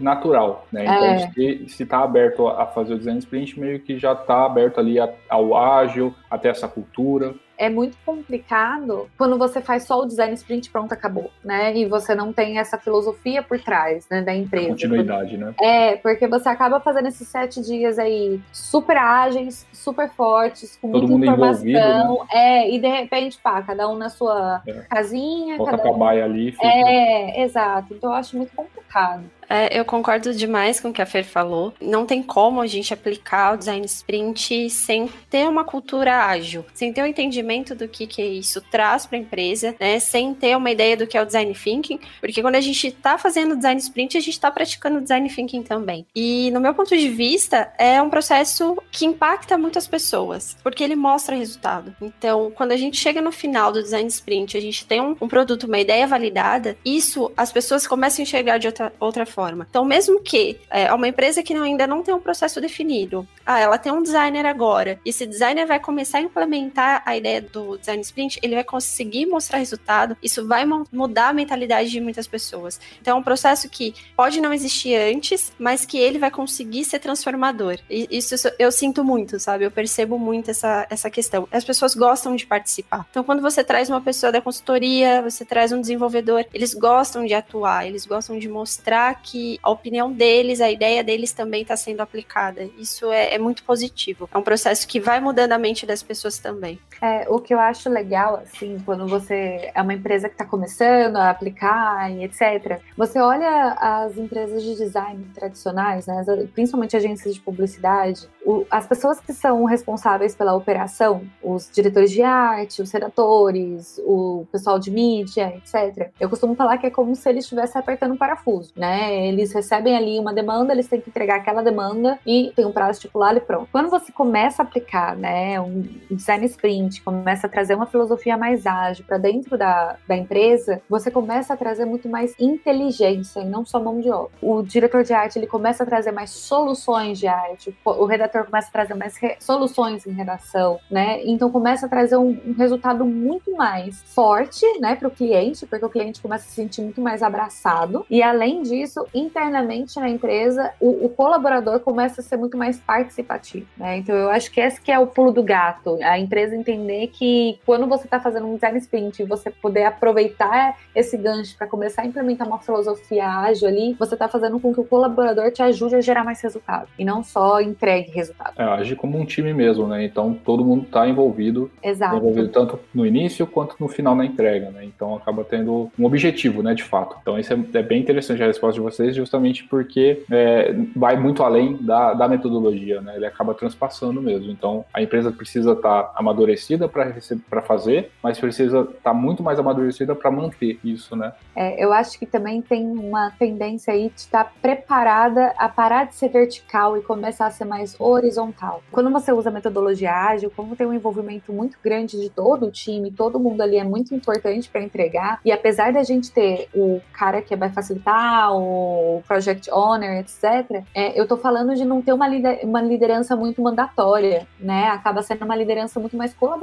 natural, né? Então, é. se está aberto a fazer o design sprint, meio que já está aberto ali ao ágil, até essa cultura é muito complicado quando você faz só o design sprint pronto, acabou, né? E você não tem essa filosofia por trás, né, da empresa. A continuidade, né? É, porque você acaba fazendo esses sete dias aí super ágeis, super fortes, com Todo muita informação. Né? É, e de repente, pá, cada um na sua é. casinha. Volta cada um... ali. Fica... É, exato. Então eu acho muito complicado. É, eu concordo demais com o que a Fer falou. Não tem como a gente aplicar o design sprint sem ter uma cultura ágil, sem ter um entendimento do que, que isso traz para a empresa, né? Sem ter uma ideia do que é o design thinking, porque quando a gente está fazendo design sprint, a gente está praticando design thinking também. E no meu ponto de vista, é um processo que impacta muitas pessoas, porque ele mostra resultado. Então, quando a gente chega no final do design sprint, a gente tem um, um produto, uma ideia validada, isso as pessoas começam a enxergar de outra, outra forma. Então, mesmo que é, uma empresa que não, ainda não tem um processo definido, ah, ela tem um designer agora, e esse designer vai começar a implementar a ideia do design sprint, ele vai conseguir mostrar resultado, isso vai mudar a mentalidade de muitas pessoas. Então, é um processo que pode não existir antes, mas que ele vai conseguir ser transformador. E isso eu sinto muito, sabe? Eu percebo muito essa, essa questão. As pessoas gostam de participar. Então, quando você traz uma pessoa da consultoria, você traz um desenvolvedor, eles gostam de atuar, eles gostam de mostrar que a opinião deles, a ideia deles também está sendo aplicada. Isso é, é, muito positivo. É um processo que vai mudando a mente das pessoas também. É, o que eu acho legal, assim, quando você é uma empresa que está começando a aplicar e etc., você olha as empresas de design tradicionais, né, principalmente agências de publicidade, o, as pessoas que são responsáveis pela operação, os diretores de arte, os redatores, o pessoal de mídia, etc. Eu costumo falar que é como se eles estivessem apertando um parafuso, né? Eles recebem ali uma demanda, eles têm que entregar aquela demanda e tem um prazo estipulado e pronto. Quando você começa a aplicar, né, um design sprint, começa a trazer uma filosofia mais ágil para dentro da, da empresa, você começa a trazer muito mais inteligência e não só mão de obra. O diretor de arte, ele começa a trazer mais soluções de arte, o redator começa a trazer mais soluções em redação, né? Então começa a trazer um, um resultado muito mais forte, né, para o cliente, porque o cliente começa a se sentir muito mais abraçado. E além disso, internamente na empresa, o, o colaborador começa a ser muito mais participativo, né? Então eu acho que esse que é o pulo do gato, a empresa entender que quando você está fazendo um design sprint e você poder aproveitar esse gancho para começar a implementar uma filosofia ágil ali, você está fazendo com que o colaborador te ajude a gerar mais resultado e não só entregue resultado. É, agir como um time mesmo, né? Então todo mundo está envolvido, Exato. envolvido tanto no início quanto no final na entrega, né? Então acaba tendo um objetivo, né, de fato. Então isso é, é bem interessante a resposta de vocês, justamente porque é, vai muito além da, da metodologia, né? Ele acaba transpassando mesmo. Então a empresa precisa estar tá amadurecida para fazer, mas precisa estar tá muito mais amadurecida para manter isso, né? É, eu acho que também tem uma tendência aí de estar tá preparada a parar de ser vertical e começar a ser mais horizontal. Quando você usa metodologia ágil, como tem um envolvimento muito grande de todo o time, todo mundo ali é muito importante para entregar, e apesar da gente ter o cara que vai facilitar, o project owner, etc., é, eu tô falando de não ter uma liderança muito mandatória, né? Acaba sendo uma liderança muito mais colaborativa,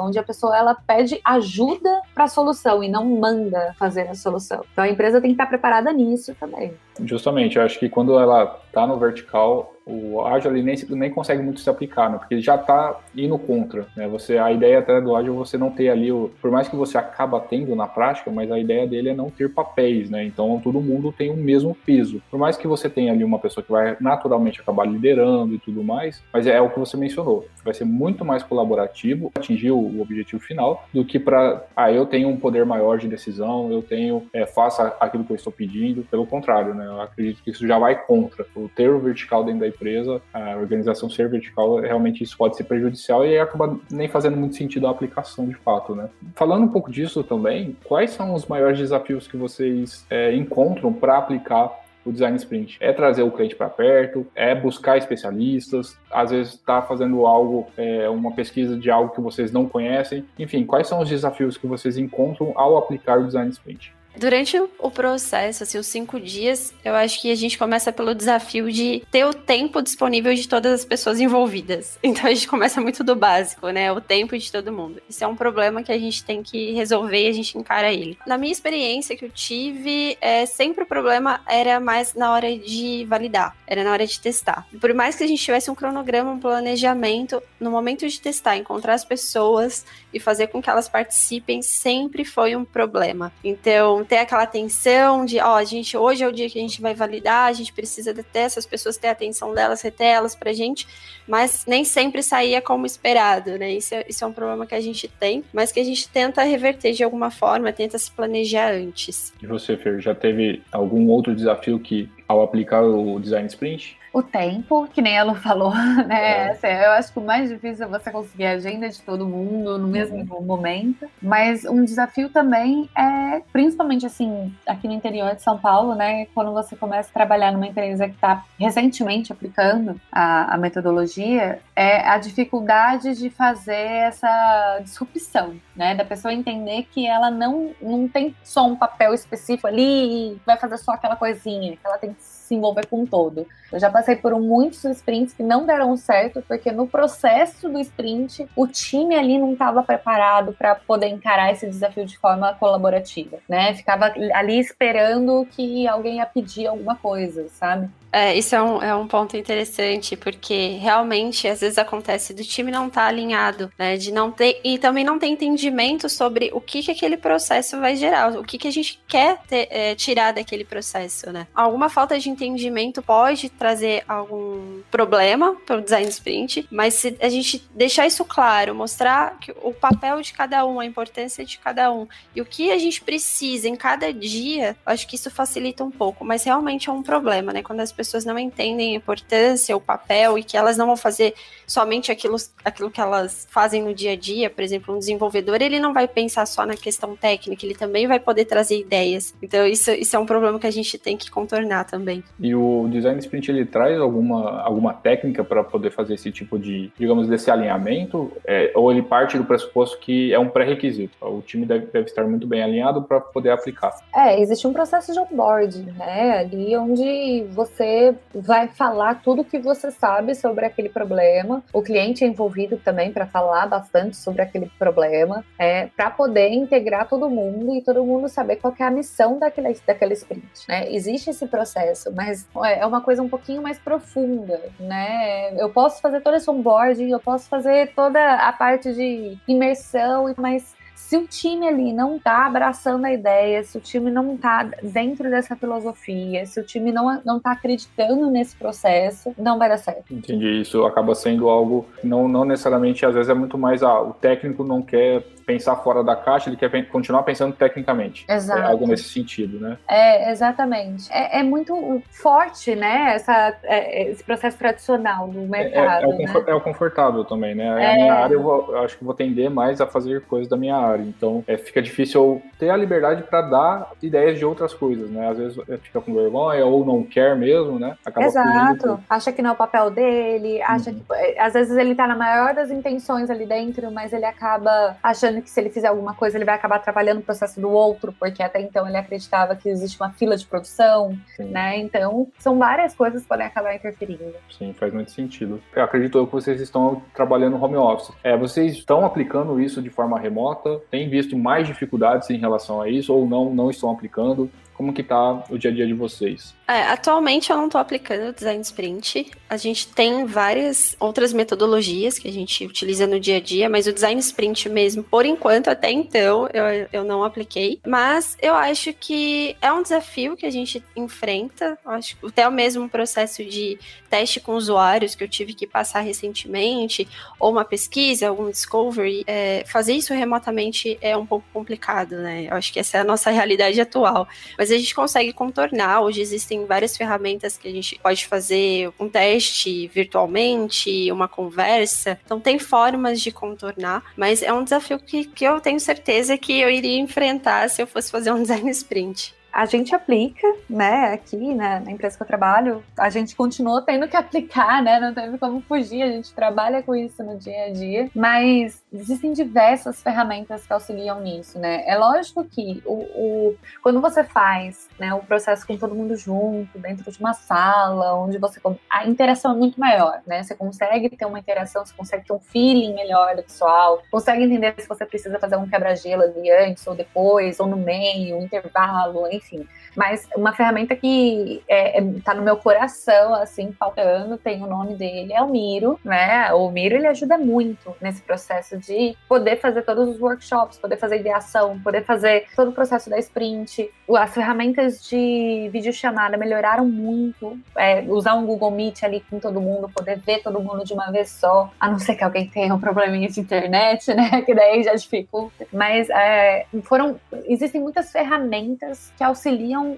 onde a pessoa ela pede ajuda para a solução e não manda fazer a solução. Então a empresa tem que estar preparada nisso também. Justamente, eu acho que quando ela está no vertical, o ágil ali nem, nem consegue muito se aplicar, né? Porque ele já está indo contra, né? Você, a ideia até do ágil é você não ter ali, o, por mais que você acaba tendo na prática, mas a ideia dele é não ter papéis, né? Então todo mundo tem o mesmo peso. Por mais que você tenha ali uma pessoa que vai naturalmente acabar liderando e tudo mais, mas é, o que você mencionou. Vai ser muito mais colaborativo, atingir o, o objetivo final, do que para, ah, eu tenho um poder maior de decisão, eu tenho, é, faça aquilo que eu estou pedindo. Pelo contrário, né? Eu acredito que isso já vai contra. O ter o vertical dentro da empresa, a organização ser vertical, realmente isso pode ser prejudicial e acaba nem fazendo muito sentido a aplicação de fato, né? Falando um pouco disso também, quais são os maiores desafios que vocês é, encontram para aplicar o design sprint. É trazer o cliente para perto, é buscar especialistas, às vezes está fazendo algo, é, uma pesquisa de algo que vocês não conhecem. Enfim, quais são os desafios que vocês encontram ao aplicar o design sprint? Durante o processo, assim, os cinco dias, eu acho que a gente começa pelo desafio de ter o tempo disponível de todas as pessoas envolvidas. Então a gente começa muito do básico, né? O tempo de todo mundo. Isso é um problema que a gente tem que resolver e a gente encara ele. Na minha experiência que eu tive, é, sempre o problema era mais na hora de validar, era na hora de testar. Por mais que a gente tivesse um cronograma, um planejamento, no momento de testar, encontrar as pessoas e fazer com que elas participem sempre foi um problema. Então, ter aquela atenção de, ó, a gente hoje é o dia que a gente vai validar, a gente precisa ter essas pessoas ter a atenção delas, reter elas pra gente, mas nem sempre saía como esperado, né? Isso é, isso é um problema que a gente tem, mas que a gente tenta reverter de alguma forma, tenta se planejar antes. E você, Fer, já teve algum outro desafio que, ao aplicar o design sprint, o tempo, que nem ela falou, né? É. Assim, eu acho que o mais difícil é você conseguir a agenda de todo mundo no mesmo uhum. momento. Mas um desafio também é, principalmente assim, aqui no interior de São Paulo, né? Quando você começa a trabalhar numa empresa que está recentemente aplicando a, a, metodologia, é a dificuldade de fazer essa disrupção, né? Da pessoa entender que ela não, não tem só um papel específico ali e vai fazer só aquela coisinha, que ela tem que se envolver com todo. Eu já passei por muitos sprints que não deram certo, porque no processo do sprint, o time ali não estava preparado para poder encarar esse desafio de forma colaborativa, né? Ficava ali esperando que alguém ia pedir alguma coisa, sabe? É, isso é um, é um ponto interessante, porque realmente às vezes acontece do time não estar tá alinhado, né? De não ter, e também não ter entendimento sobre o que, que aquele processo vai gerar, o que, que a gente quer ter, é, tirar daquele processo, né? Alguma falta de entendimento pode trazer algum problema para o design sprint, mas se a gente deixar isso claro, mostrar que o papel de cada um, a importância de cada um e o que a gente precisa em cada dia, acho que isso facilita um pouco, mas realmente é um problema, né? Quando as pessoas não entendem a importância, o papel e que elas não vão fazer somente aquilo, aquilo que elas fazem no dia a dia. Por exemplo, um desenvolvedor, ele não vai pensar só na questão técnica, ele também vai poder trazer ideias. Então, isso, isso é um problema que a gente tem que contornar também. E o design sprint, ele traz alguma, alguma técnica para poder fazer esse tipo de, digamos, desse alinhamento? É, ou ele parte do pressuposto que é um pré-requisito? O time deve, deve estar muito bem alinhado para poder aplicar. É, existe um processo de onboarding, né? Ali onde você vai falar tudo que você sabe sobre aquele problema. O cliente é envolvido também para falar bastante sobre aquele problema, é, para poder integrar todo mundo e todo mundo saber qual é a missão daquele, daquele sprint. Né? Existe esse processo, mas é uma coisa um pouquinho mais profunda. Né? Eu posso fazer todo esse onboarding, eu posso fazer toda a parte de imersão, mas se o time ali não tá abraçando a ideia, se o time não tá dentro dessa filosofia, se o time não, não tá acreditando nesse processo, não vai dar certo. Entendi. Isso acaba sendo algo, não, não necessariamente, às vezes é muito mais, ah, o técnico não quer pensar fora da caixa, ele quer continuar pensando tecnicamente. Exato. É algo nesse sentido, né? É, exatamente. É, é muito forte, né, essa, é, esse processo tradicional do mercado. É, é, o, né? é o, confortável também, né? A minha área, eu, vou, eu, acho que vou tender mais a fazer coisas da minha área. Então, fica difícil ter a liberdade para dar ideias de outras coisas, né? Às vezes fica com vergonha ou não quer mesmo, né? Acaba Exato. Acha que não é o papel dele, acha uhum. que. Às vezes ele tá na maior das intenções ali dentro, mas ele acaba achando achando que se ele fizer alguma coisa, ele vai acabar atrapalhando o processo do outro, porque até então ele acreditava que existe uma fila de produção, Sim. né? Então, são várias coisas que podem acabar interferindo. Sim, faz muito sentido. Eu acredito que vocês estão trabalhando home office. É, vocês estão aplicando isso de forma remota? Tem visto mais dificuldades em relação a isso ou não, não estão aplicando? Como que tá o dia a dia de vocês? É, atualmente eu não estou aplicando o design sprint. A gente tem várias outras metodologias que a gente utiliza no dia a dia, mas o design sprint mesmo, por enquanto, até então, eu, eu não apliquei. Mas eu acho que é um desafio que a gente enfrenta. Eu acho que até o mesmo processo de teste com usuários que eu tive que passar recentemente, ou uma pesquisa, algum discovery, é, fazer isso remotamente é um pouco complicado, né? Eu acho que essa é a nossa realidade atual. Mas a gente consegue contornar. Hoje existem várias ferramentas que a gente pode fazer um teste virtualmente, uma conversa. Então tem formas de contornar, mas é um desafio que, que eu tenho certeza que eu iria enfrentar se eu fosse fazer um design sprint a gente aplica, né, aqui né, na empresa que eu trabalho, a gente continuou tendo que aplicar, né, não teve como fugir, a gente trabalha com isso no dia a dia, mas existem diversas ferramentas que auxiliam nisso, né. É lógico que o, o quando você faz, né, o processo com todo mundo junto, dentro de uma sala, onde você a interação é muito maior, né, você consegue ter uma interação, você consegue ter um feeling melhor do pessoal, consegue entender se você precisa fazer um quebra-gelo ali antes ou depois, ou no meio, um intervalo, enfim. Mas uma ferramenta que é, é, tá no meu coração, assim, faltando, tem o nome dele, é o Miro, né? O Miro, ele ajuda muito nesse processo de poder fazer todos os workshops, poder fazer ideação, poder fazer todo o processo da sprint. As ferramentas de videochamada melhoraram muito. É, usar um Google Meet ali com todo mundo, poder ver todo mundo de uma vez só, a não ser que alguém tenha um probleminha de internet, né? Que daí já dificulta. Mas é, foram. Existem muitas ferramentas que auxiliam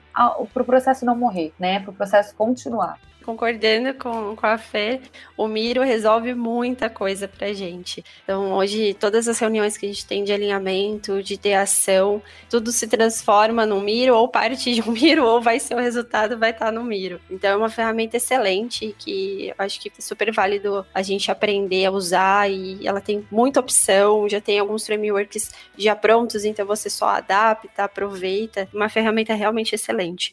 para o processo não morrer, né? Para o processo continuar concordando com, com a Fê, o Miro resolve muita coisa pra gente. Então, hoje, todas as reuniões que a gente tem de alinhamento, de ideação, tudo se transforma no Miro, ou parte de um Miro, ou vai ser o resultado, vai estar no Miro. Então, é uma ferramenta excelente que acho que é super válido a gente aprender a usar e ela tem muita opção, já tem alguns frameworks já prontos, então você só adapta, aproveita. Uma ferramenta realmente excelente.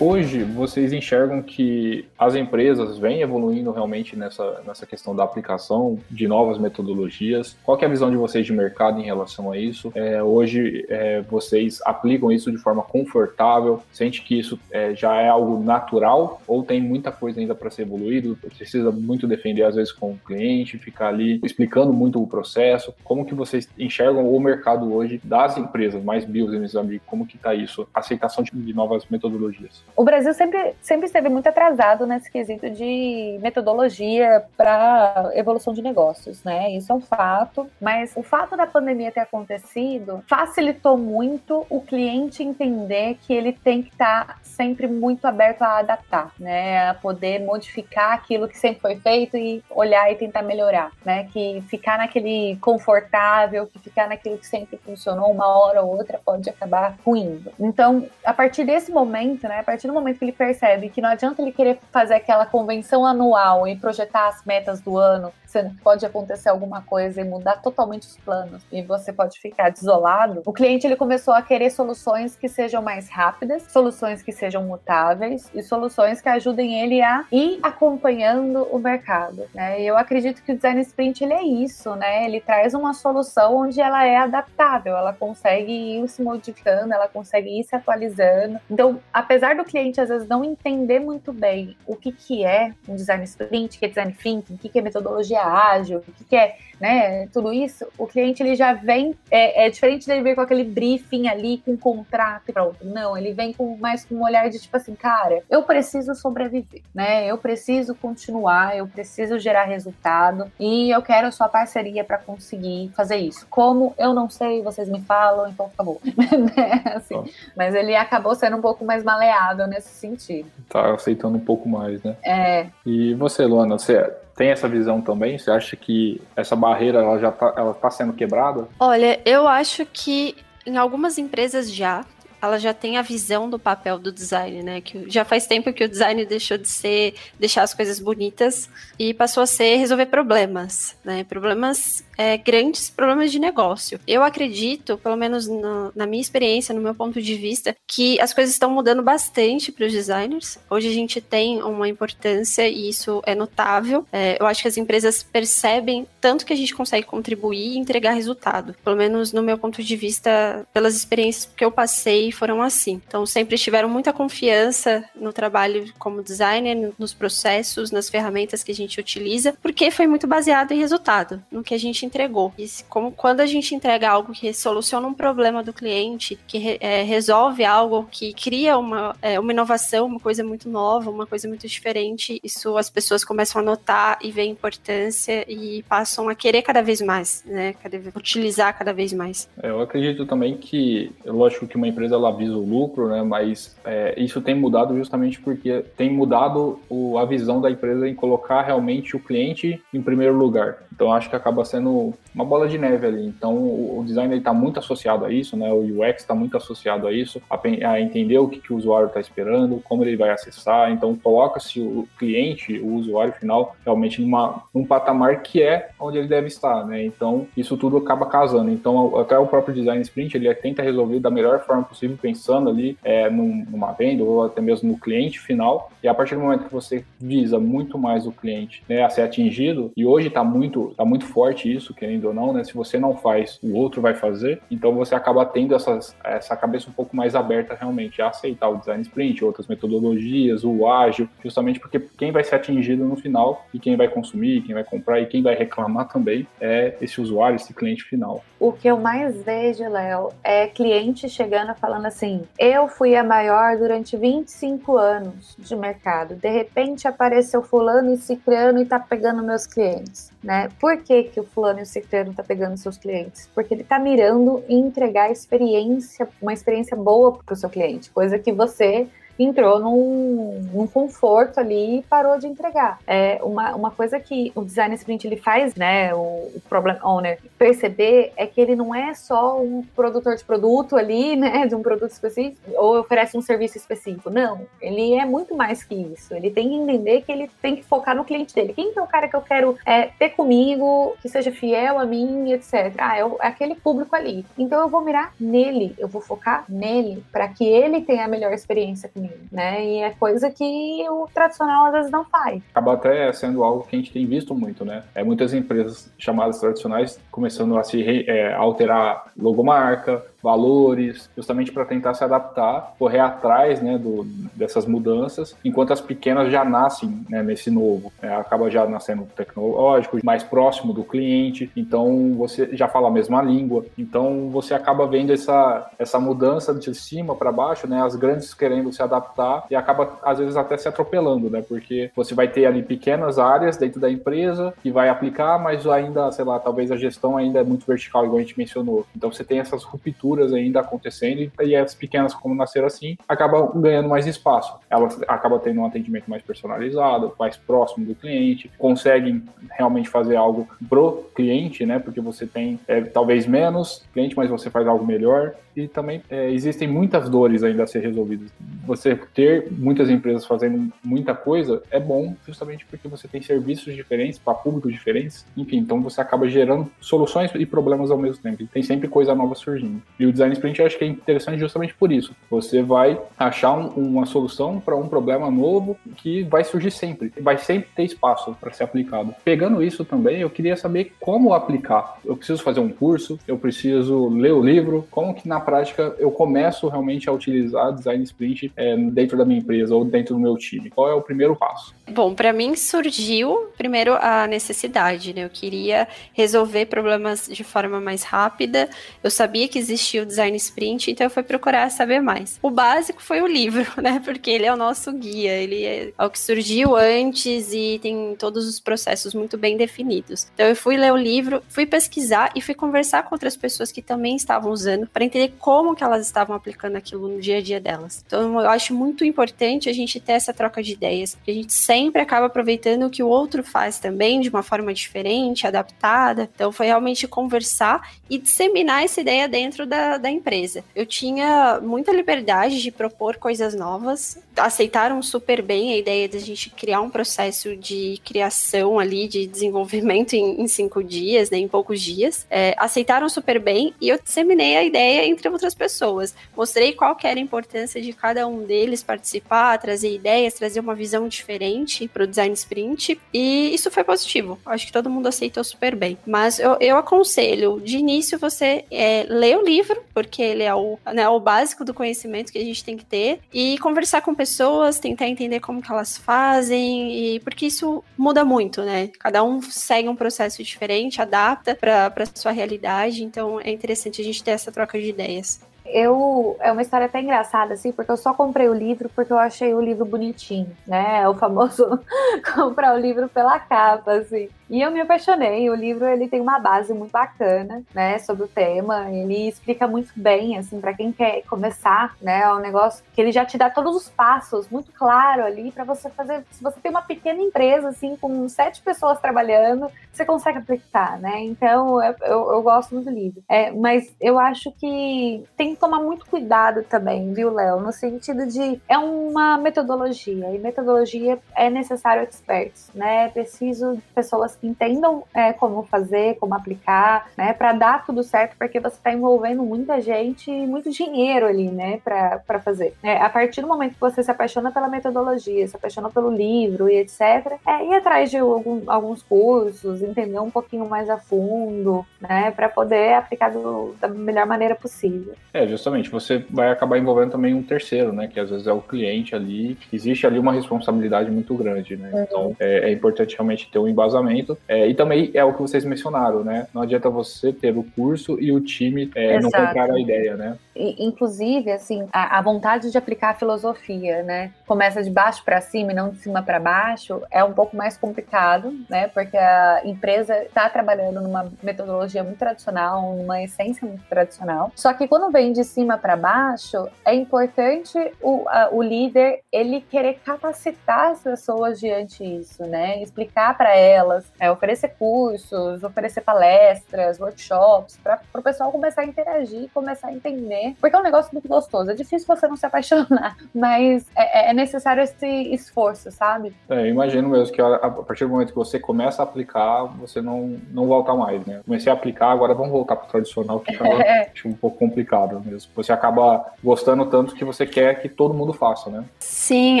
Hoje, vocês enxergam que as empresas vêm evoluindo realmente nessa, nessa questão da aplicação de novas metodologias? Qual é a visão de vocês de mercado em relação a isso? É, hoje, é, vocês aplicam isso de forma confortável? Sente que isso é, já é algo natural ou tem muita coisa ainda para ser evoluído? Precisa muito defender, às vezes, com o cliente, ficar ali explicando muito o processo? Como que vocês enxergam o mercado hoje das empresas, mais business, como que está isso? Aceitação de novas metodologias? O Brasil sempre, sempre esteve muito atrasado nesse quesito de metodologia para evolução de negócios, né? Isso é um fato, mas o fato da pandemia ter acontecido facilitou muito o cliente entender que ele tem que estar tá sempre muito aberto a adaptar, né? A poder modificar aquilo que sempre foi feito e olhar e tentar melhorar, né? Que ficar naquele confortável, que ficar naquilo que sempre funcionou uma hora ou outra pode acabar ruindo. Então, a partir desse momento, né? Partir do momento que ele percebe que não adianta ele querer fazer aquela convenção anual e projetar as metas do ano, que pode acontecer alguma coisa e mudar totalmente os planos e você pode ficar desolado, o cliente ele começou a querer soluções que sejam mais rápidas, soluções que sejam mutáveis e soluções que ajudem ele a ir acompanhando o mercado. Né? E eu acredito que o design sprint ele é isso, né? Ele traz uma solução onde ela é adaptável, ela consegue ir se modificando, ela consegue ir se atualizando. Então, apesar do cliente às vezes não entender muito bem o que que é um design sprint, o que é design thinking, o que é metodologia ágil, o que, é né, tudo isso, o cliente ele já vem, é, é diferente dele vir com aquele briefing ali, com contrato e pronto. Não, ele vem com mais com um olhar de tipo assim, cara, eu preciso sobreviver, né? Eu preciso continuar, eu preciso gerar resultado e eu quero a sua parceria para conseguir fazer isso. Como eu não sei, vocês me falam, então acabou. né? assim, mas ele acabou sendo um pouco mais maleável nesse sentido. Tá aceitando um pouco mais, né? É. E você, Luana, você tem essa visão também? Você acha que essa barreira ela já está ela tá sendo quebrada? Olha, eu acho que em algumas empresas já, ela já tem a visão do papel do design, né? Que já faz tempo que o design deixou de ser deixar as coisas bonitas e passou a ser resolver problemas, né? Problemas é, grandes problemas de negócio. Eu acredito, pelo menos no, na minha experiência, no meu ponto de vista, que as coisas estão mudando bastante para os designers. Hoje a gente tem uma importância e isso é notável. É, eu acho que as empresas percebem tanto que a gente consegue contribuir e entregar resultado. Pelo menos no meu ponto de vista, pelas experiências que eu passei, foram assim. Então sempre tiveram muita confiança no trabalho como designer, nos processos, nas ferramentas que a gente utiliza, porque foi muito baseado em resultado, no que a gente entregou. E como quando a gente entrega algo que soluciona um problema do cliente, que é, resolve algo, que cria uma, é, uma inovação, uma coisa muito nova, uma coisa muito diferente, isso as pessoas começam a notar e ver importância e passam a querer cada vez mais, né? Utilizar cada vez mais. É, eu acredito também que, lógico que uma empresa ela visa o lucro, né? Mas é, isso tem mudado justamente porque tem mudado o, a visão da empresa em colocar realmente o cliente em primeiro lugar. Então acho que acaba sendo uma bola de neve ali. Então o, o design está muito associado a isso, né? O UX está muito associado a isso, a, a entender o que, que o usuário está esperando, como ele vai acessar. Então coloca-se o cliente, o usuário final, realmente numa, num patamar que é onde ele deve estar, né? Então isso tudo acaba casando. Então até o próprio design sprint ele tenta resolver da melhor forma possível, pensando ali é, num, numa venda ou até mesmo no cliente final. E a partir do momento que você visa muito mais o cliente né, a ser atingido, e hoje está muito, tá muito forte isso, querendo ou não, né? Se você não faz, o outro vai fazer. Então você acaba tendo essas, essa cabeça um pouco mais aberta realmente a aceitar o design sprint, outras metodologias, o ágil, justamente porque quem vai ser atingido no final e quem vai consumir, quem vai comprar e quem vai reclamar também é esse usuário, esse cliente final. O que eu mais vejo, Léo, é cliente chegando falando assim: eu fui a maior durante 25 anos de mercado. De repente apareceu fulano e ciclano e tá pegando meus clientes né? Por que, que o fulano e o ciclano tá pegando seus clientes? Porque ele tá mirando em entregar experiência, uma experiência boa para o seu cliente, coisa que você entrou num, num, conforto ali e parou de entregar. É uma, uma coisa que o design sprint ele faz, né, o, o problem owner perceber é que ele não é só um produtor de produto ali, né, de um produto específico ou oferece um serviço específico. Não, ele é muito mais que isso. Ele tem que entender que ele tem que focar no cliente dele. Quem é o cara que eu quero é, ter comigo, que seja fiel a mim, etc. Ah, é, o, é aquele público ali. Então eu vou mirar nele, eu vou focar nele para que ele tenha a melhor experiência comigo né? E é coisa que o tradicional às vezes não faz. Acaba até sendo algo que a gente tem visto muito, né? É muitas empresas chamadas tradicionais começando a se é, alterar logomarca, valores, justamente para tentar se adaptar, correr atrás né, do, dessas mudanças, enquanto as pequenas já nascem né, nesse novo. É, acaba já nascendo tecnológico, mais próximo do cliente, então você já fala a mesma língua, então você acaba vendo essa, essa mudança de cima para baixo, né, as grandes querendo se adaptar e acaba às vezes até se atropelando, né, porque você vai ter ali pequenas áreas dentro da empresa que vai aplicar, mas ainda, sei lá, talvez a gestão ainda é muito vertical, igual a gente mencionou. Então você tem essas rupturas ainda acontecendo e as pequenas, como nasceram assim, acabam ganhando mais espaço. Elas acabam tendo um atendimento mais personalizado, mais próximo do cliente, conseguem realmente fazer algo pro cliente, né? Porque você tem é, talvez menos cliente, mas você faz algo melhor e também é, existem muitas dores ainda a ser resolvidas. Você ter muitas empresas fazendo muita coisa é bom, justamente porque você tem serviços diferentes para públicos diferentes, enfim, então você acaba gerando soluções e problemas ao mesmo tempo. Tem sempre coisa nova surgindo. E o design sprint eu acho que é interessante justamente por isso. Você vai achar um, uma solução para um problema novo que vai surgir sempre, vai sempre ter espaço para ser aplicado. Pegando isso também, eu queria saber como aplicar. Eu preciso fazer um curso, eu preciso ler o livro, como que na prática eu começo realmente a utilizar design sprint é, dentro da minha empresa ou dentro do meu time? Qual é o primeiro passo? Bom, para mim surgiu primeiro a necessidade, né? Eu queria resolver problemas de forma mais rápida. Eu sabia que existia o design sprint, então eu fui procurar saber mais. O básico foi o livro, né? Porque ele é o nosso guia, ele é o que surgiu antes e tem todos os processos muito bem definidos. Então eu fui ler o livro, fui pesquisar e fui conversar com outras pessoas que também estavam usando para entender como que elas estavam aplicando aquilo no dia a dia delas. Então eu acho muito importante a gente ter essa troca de ideias, porque a gente sempre acaba aproveitando o que o outro faz também de uma forma diferente, adaptada. Então foi realmente conversar e disseminar essa ideia dentro da, da empresa. Eu tinha muita liberdade de propor coisas novas, aceitaram super bem a ideia de a gente criar um processo de criação ali, de desenvolvimento em, em cinco dias, né, em poucos dias. É, aceitaram super bem e eu disseminei a ideia entre outras pessoas. Mostrei qual que era a importância de cada um deles participar, trazer ideias, trazer uma visão diferente para o design sprint, e isso foi positivo. Acho que todo mundo aceitou super bem. Mas eu, eu aconselho, de início, você é, ler o livro, porque ele é o, né, o básico do conhecimento que a gente tem que ter, e conversar com pessoas, tentar entender como que elas fazem, e porque isso muda muito, né? Cada um segue um processo diferente, adapta para sua realidade, então é interessante a gente ter essa troca de ideias. Eu é uma história até engraçada assim, porque eu só comprei o livro porque eu achei o livro bonitinho, né? É o famoso comprar o livro pela capa assim. E eu me apaixonei. O livro ele tem uma base muito bacana, né, sobre o tema. Ele explica muito bem, assim, para quem quer começar, né, é um negócio que ele já te dá todos os passos muito claro ali para você fazer. Se você tem uma pequena empresa, assim, com sete pessoas trabalhando, você consegue aplicar, né? Então eu, eu, eu gosto muito do livro. É, mas eu acho que tem que tomar muito cuidado também, viu, Léo? No sentido de é uma metodologia e metodologia é necessário experts, né? É preciso pessoas que entendam é, como fazer, como aplicar, né? Para dar tudo certo, porque você está envolvendo muita gente e muito dinheiro ali, né? Para fazer. É, a partir do momento que você se apaixona pela metodologia, se apaixona pelo livro e etc., é ir atrás de algum, alguns cursos, entender um pouquinho mais a fundo, né? Para poder aplicar do, da melhor maneira possível. É, justamente. Você vai acabar envolvendo também um terceiro, né? Que às vezes é o cliente ali. Existe ali uma responsabilidade muito grande, né? Uhum. Então é, é, importante realmente ter um embasamento. É, e também é o que vocês mencionaram, né? Não adianta você ter o curso e o time é, não comprar a ideia, né? inclusive, assim, a, a, vontade de aplicar a filosofia, né? Começa de baixo para cima e não de cima para baixo, é um pouco mais complicado, né? Porque a empresa está trabalhando numa metodologia muito tradicional, numa essência muito tradicional. Só que quando vem de cima para baixo, é importante o, a, o líder ele querer capacitar as pessoas diante disso, né? Explicar para elas, é, oferecer cursos, oferecer palestras, workshops, para o pessoal começar a interagir, começar a entender porque é um negócio muito gostoso. É difícil você não se apaixonar, mas é, é, é necessário esse esforço, sabe? É, eu imagino mesmo que a partir do momento que você começa a aplicar, você não, não volta mais, né? Comecei a aplicar, agora vamos voltar para o tradicional, que tava é. um pouco complicado mesmo. Você acaba gostando tanto que você quer que todo mundo faça, né? Sim,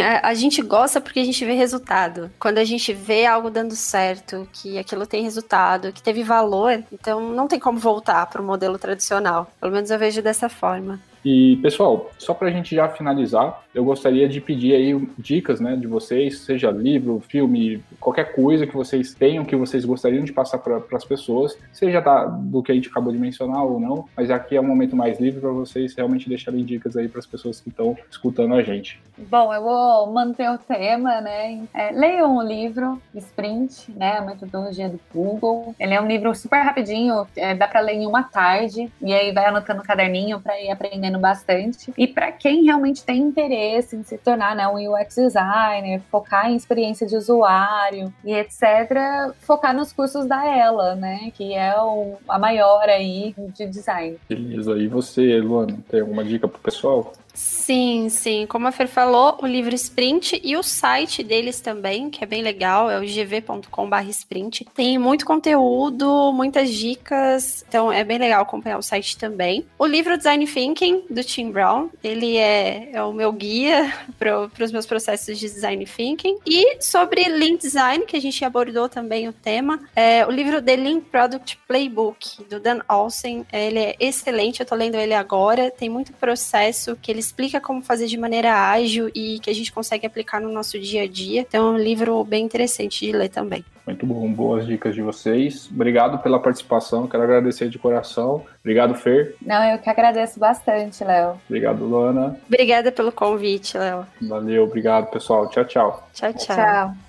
a, a gente gosta porque a gente vê resultado. Quando a gente vê algo dando certo, que aquilo tem resultado, que teve valor, então não tem como voltar para o modelo tradicional. Pelo menos eu vejo dessa forma. E, pessoal, só para a gente já finalizar, eu gostaria de pedir aí dicas né, de vocês, seja livro, filme, qualquer coisa que vocês tenham, que vocês gostariam de passar para as pessoas, seja da, do que a gente acabou de mencionar ou não, mas aqui é um momento mais livre para vocês realmente deixarem dicas aí para as pessoas que estão escutando a gente. Bom, eu vou manter o tema, né? É, leiam o livro Sprint, né? A metodologia do Google. Ele é um livro super rapidinho, é, dá para ler em uma tarde, e aí vai anotando no caderninho para ir aprendendo bastante. E para quem realmente tem interesse em se tornar né, um UX designer, focar em experiência de usuário e etc., focar nos cursos da Ela, né? Que é o, a maior aí de design. Beleza. E você, Luana, tem alguma dica pro pessoal? Sim, sim. Como a Fer falou, o livro Sprint e o site deles também, que é bem legal, é o gv.com.br sprint. Tem muito conteúdo, muitas dicas, então é bem legal acompanhar o site também. O livro Design Thinking, do Tim Brown, ele é, é o meu guia para os meus processos de Design Thinking. E sobre Lean Design, que a gente abordou também o tema, é o livro The Lean Product Playbook, do Dan Olsen. Ele é excelente, eu estou lendo ele agora, tem muito processo que eles explica como fazer de maneira ágil e que a gente consegue aplicar no nosso dia a dia. Então é um livro bem interessante de ler também. Muito bom, boas dicas de vocês. Obrigado pela participação, quero agradecer de coração. Obrigado, Fer. Não, eu que agradeço bastante, Léo. Obrigado, Luana. Obrigada pelo convite, Léo. Valeu, obrigado, pessoal. Tchau, tchau. Tchau, tchau. Tchau.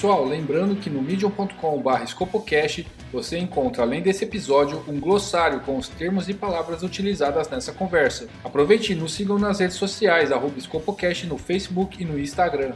Pessoal, lembrando que no medium.com.br Scopocast você encontra, além desse episódio, um glossário com os termos e palavras utilizadas nessa conversa. Aproveite e nos sigam nas redes sociais, arroba Scopocast no Facebook e no Instagram.